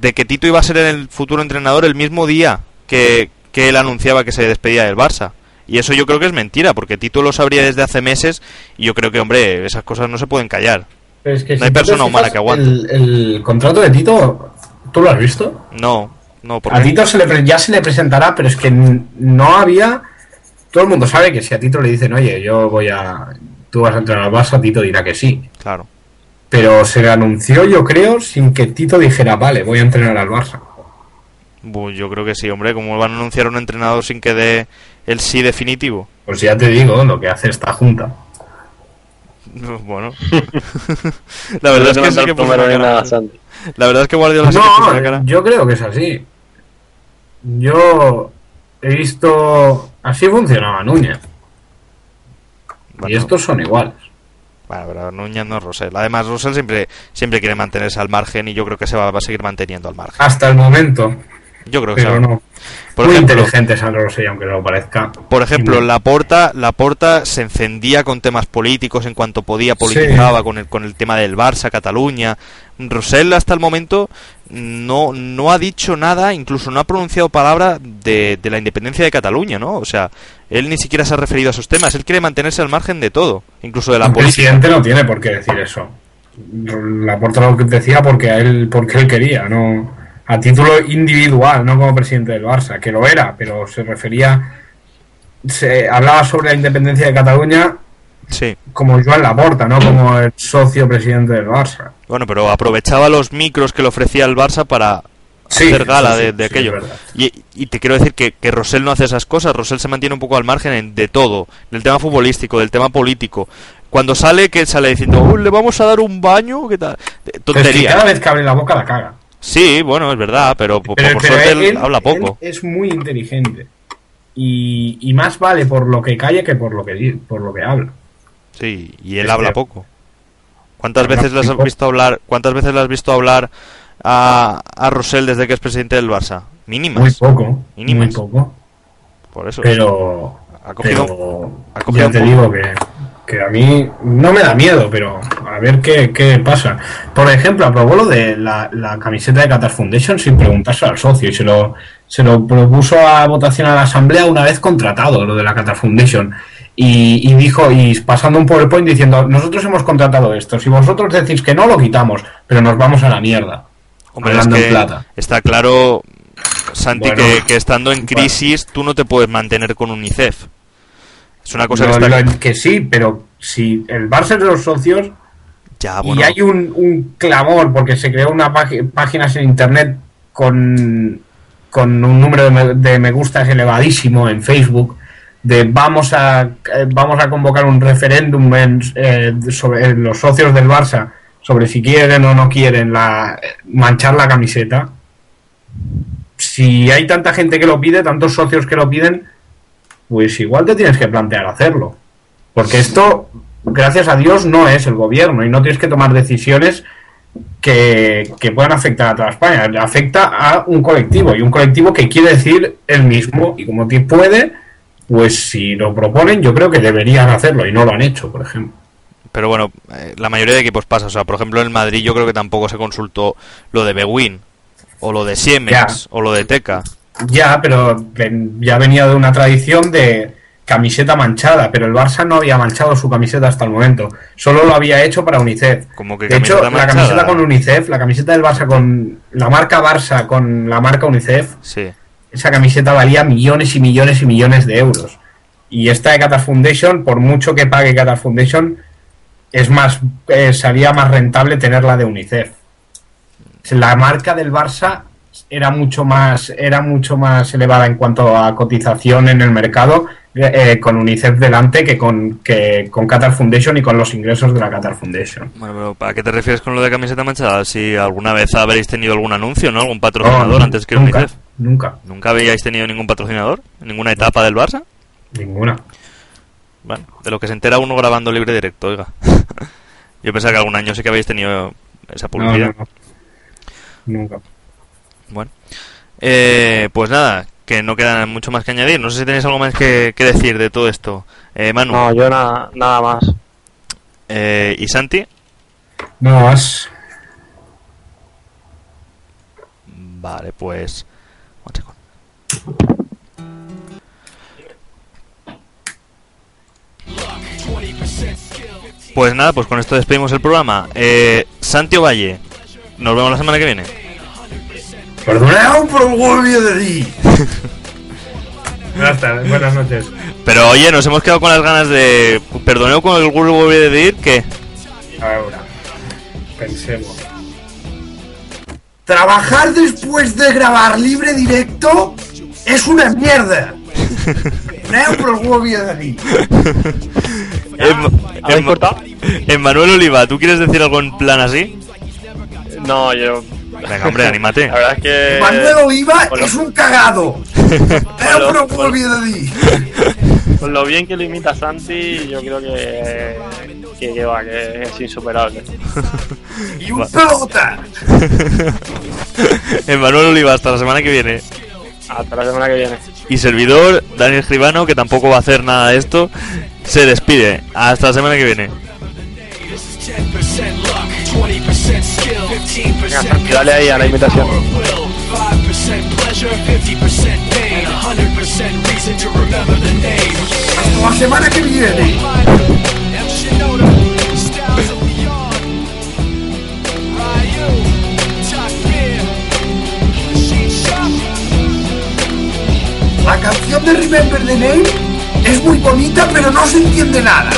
[SPEAKER 2] de que Tito iba a ser el futuro entrenador el mismo día que, que él anunciaba que se despedía del Barça. Y eso yo creo que es mentira, porque Tito lo sabría desde hace meses y yo creo que, hombre, esas cosas no se pueden callar.
[SPEAKER 3] Pero es que
[SPEAKER 2] No
[SPEAKER 3] si
[SPEAKER 2] hay persona humana que aguante.
[SPEAKER 3] El, el contrato de Tito, ¿tú lo has visto?
[SPEAKER 2] No, no,
[SPEAKER 3] A
[SPEAKER 2] porque
[SPEAKER 3] Tito se le, ya se le presentará, pero es que no había. Todo el mundo sabe que si a Tito le dicen, oye, yo voy a. Tú vas a entrenar al Barça, Tito dirá que sí.
[SPEAKER 2] claro.
[SPEAKER 3] Pero se le anunció, yo creo, sin que Tito dijera, vale, voy a entrenar al Barça.
[SPEAKER 2] Bu, Yo creo que sí, hombre, como van a anunciar a un entrenador sin que dé el sí definitivo.
[SPEAKER 3] Pues ya te digo lo que hace esta junta.
[SPEAKER 2] Bueno. la verdad es que sí que cara. La verdad es que Guardiola sí que puso una
[SPEAKER 3] No,
[SPEAKER 2] cara.
[SPEAKER 3] yo creo que es así. Yo he visto. Así funcionaba Núñez. Y estos son iguales.
[SPEAKER 2] Bueno, pero Núñez no es Rosell. Además, Rosell siempre, siempre quiere mantenerse al margen y yo creo que se va, va a seguir manteniendo al margen.
[SPEAKER 3] Hasta el momento.
[SPEAKER 2] Yo creo que
[SPEAKER 3] Pero no.
[SPEAKER 2] Por
[SPEAKER 3] Muy
[SPEAKER 2] ejemplo,
[SPEAKER 3] inteligente Sandro Rosell, aunque no lo parezca.
[SPEAKER 2] Por ejemplo, la porta, la porta se encendía con temas políticos en cuanto podía, politizaba con el con el tema del Barça, Cataluña. Rosell hasta el momento no no ha dicho nada, incluso no ha pronunciado palabra de, de la independencia de Cataluña, ¿no? O sea, él ni siquiera se ha referido a esos temas. Él quiere mantenerse al margen de todo, incluso de la
[SPEAKER 3] el
[SPEAKER 2] política.
[SPEAKER 3] presidente no tiene por qué decir eso. La porta lo que decía porque a él, porque él quería, no a título individual, no como presidente del Barça, que lo era, pero se refería, se hablaba sobre la independencia de Cataluña
[SPEAKER 2] Sí.
[SPEAKER 3] como Joan Laporta, no como el socio presidente del Barça.
[SPEAKER 2] Bueno, pero aprovechaba los micros que le ofrecía el Barça para
[SPEAKER 3] Sí,
[SPEAKER 2] hacer gala
[SPEAKER 3] sí,
[SPEAKER 2] de,
[SPEAKER 3] sí,
[SPEAKER 2] de
[SPEAKER 3] sí,
[SPEAKER 2] aquello. y, y te quiero decir que, que Rosell no hace esas cosas. Rosell se mantiene un poco al margen en- de todo, del tema futbolístico, del tema político. Cuando sale, que sale diciendo, "Oh, le vamos a dar un baño, ¿qué tal?
[SPEAKER 3] Es que
[SPEAKER 2] Tontería.
[SPEAKER 3] cada vez que abre la boca la caga.
[SPEAKER 2] Sí, bueno, es verdad, pero, por-
[SPEAKER 3] Pero,
[SPEAKER 2] por
[SPEAKER 3] pero
[SPEAKER 2] suerte
[SPEAKER 3] él,
[SPEAKER 2] él habla poco.
[SPEAKER 3] él es muy inteligente. Y, y más vale por lo que calla que por lo que, por lo que habla.
[SPEAKER 2] Sí, y él habla poco. ¿Cuántas
[SPEAKER 3] Habla
[SPEAKER 2] veces las has visto hablar? ¿Cuántas veces le has visto hablar a, a Rosell desde que es presidente del Barça? Mínimas.
[SPEAKER 3] Muy poco.
[SPEAKER 2] Mínimas.
[SPEAKER 3] Muy poco.
[SPEAKER 2] Por eso.
[SPEAKER 3] Pero,
[SPEAKER 2] Ha cogido-
[SPEAKER 3] pero
[SPEAKER 2] ha cogido
[SPEAKER 3] ya te digo que, que a mí no me da miedo, pero a ver qué, qué pasa. Por ejemplo, aprobó lo de la, la camiseta de Qatar Foundation sin preguntarse al socio y se lo, se lo propuso a votación a la asamblea una vez contratado, lo de la Qatar Foundation. Y, y dijo, y pasando un PowerPoint diciendo, nosotros hemos contratado esto, si vosotros decís que no, lo quitamos, pero nos vamos a la mierda.
[SPEAKER 2] Hombre, es
[SPEAKER 3] en
[SPEAKER 2] que
[SPEAKER 3] plata.
[SPEAKER 2] está claro, Santi,
[SPEAKER 3] Bueno,
[SPEAKER 2] que, que estando en
[SPEAKER 3] bueno.
[SPEAKER 2] crisis tú no te puedes mantener con UNICEF. Es una cosa
[SPEAKER 3] No,
[SPEAKER 2] que está...
[SPEAKER 3] lo- que sí, pero si el Barça es de los socios,
[SPEAKER 2] Ya, bueno,
[SPEAKER 3] y hay un, un clamor porque se creó una página páginas en internet con, con un número de me, de me gustas elevadísimo en Facebook de vamos a eh, vamos a convocar un referéndum en, eh, sobre los socios del Barça sobre si quieren o no quieren la manchar la camiseta si hay tanta gente que lo pide tantos socios que lo piden pues igual te tienes que plantear hacerlo porque esto, gracias a Dios, no es el gobierno y no tienes que tomar decisiones que, que puedan afectar a toda España. Afecta a un colectivo y un colectivo que quiere decir el mismo y como ti- puede, pues si lo proponen yo creo que deberían hacerlo y no lo han hecho, por ejemplo.
[SPEAKER 2] Pero bueno, eh, la mayoría de equipos pasa. O sea, por ejemplo, en Madrid yo creo que tampoco se consultó lo de Bewin, o lo de Siemens,
[SPEAKER 3] Ya.
[SPEAKER 2] o lo de Teca.
[SPEAKER 3] Ya, pero ya venía de una tradición de camiseta manchada, pero el Barça no había manchado su camiseta hasta el momento. Solo lo había hecho para UNICEF.
[SPEAKER 2] Como que
[SPEAKER 3] De hecho, la camiseta con UNICEF, la camiseta del Barça con la marca Barça con la marca UNICEF,
[SPEAKER 2] Sí.
[SPEAKER 3] esa camiseta valía millones y millones y millones de euros. Y esta de Qatar Foundation, por mucho que pague Qatar Foundation, es más, eh, salía más rentable tenerla de UNICEF. La marca del Barça era mucho más, era mucho más elevada en cuanto a cotización en el mercado eh, con UNICEF delante que con, que con Qatar Foundation y con los ingresos de la Qatar Foundation.
[SPEAKER 2] Bueno, pero ¿para qué te refieres con lo de camiseta manchada? Si alguna vez habréis tenido algún anuncio, ¿no? Algún patrocinador
[SPEAKER 3] No,
[SPEAKER 2] antes que
[SPEAKER 3] nunca,
[SPEAKER 2] UNICEF.
[SPEAKER 3] Nunca,
[SPEAKER 2] ¿Nunca habíais tenido ningún patrocinador? ¿En ninguna etapa del Barça?
[SPEAKER 3] ninguna.
[SPEAKER 2] Bueno, de lo que se entera uno grabando libre directo, oiga. Yo pensaba que algún año sí que habéis tenido esa publicidad.
[SPEAKER 3] no, no. Nunca.
[SPEAKER 2] Bueno, eh, pues nada, que no queda mucho más que añadir. No sé si tenéis algo más que, que decir de todo esto. Eh, Manu
[SPEAKER 4] No, yo nada, nada más.
[SPEAKER 2] eh, y Santi.
[SPEAKER 3] No más.
[SPEAKER 2] Vale, pues. Pues nada, pues con esto despedimos el programa. Eh, Santi Valle, nos vemos la semana que viene.
[SPEAKER 3] Perdonad por el de ti. Buenas tardes, buenas noches.
[SPEAKER 2] Pero oye, nos hemos quedado con las ganas de. Perdoneo con el grupo de decir que.
[SPEAKER 3] Ahora, pensemos. Trabajar después de grabar libre directo es una mierda. Perdonad por el de ti.
[SPEAKER 2] Em-
[SPEAKER 4] ¿Habéis
[SPEAKER 2] em-
[SPEAKER 4] cortado?
[SPEAKER 2] Emmanuel Oliva, ¿tú quieres decir algo en plan así?
[SPEAKER 4] No, yo.
[SPEAKER 2] Venga, hombre, anímate.
[SPEAKER 4] La verdad es que.
[SPEAKER 3] Manuel Oliva
[SPEAKER 4] Bueno.
[SPEAKER 3] es un cagado. El
[SPEAKER 4] Bueno,
[SPEAKER 3] golpe de ti.
[SPEAKER 4] Con lo bien que lo imita Santi, yo creo que, que, que va, que es insuperable.
[SPEAKER 3] ¡Y un pelota!
[SPEAKER 2] Emanuel Oliva, hasta la semana que viene.
[SPEAKER 4] Hasta la semana que viene.
[SPEAKER 2] Y servidor, Daniel Escribano, que tampoco va a hacer nada de esto, se despide. Hasta la semana que viene.
[SPEAKER 1] 10% luck, 20% skill, 15%
[SPEAKER 4] Venga, Santi, dale ahí a la imitación.
[SPEAKER 1] power of will, 5% pleasure, 50% pain, 100% reason to remember the name.
[SPEAKER 3] ¡Hasta la semana que viene! La canción de Remember the Name es muy bonita, pero no se entiende nada.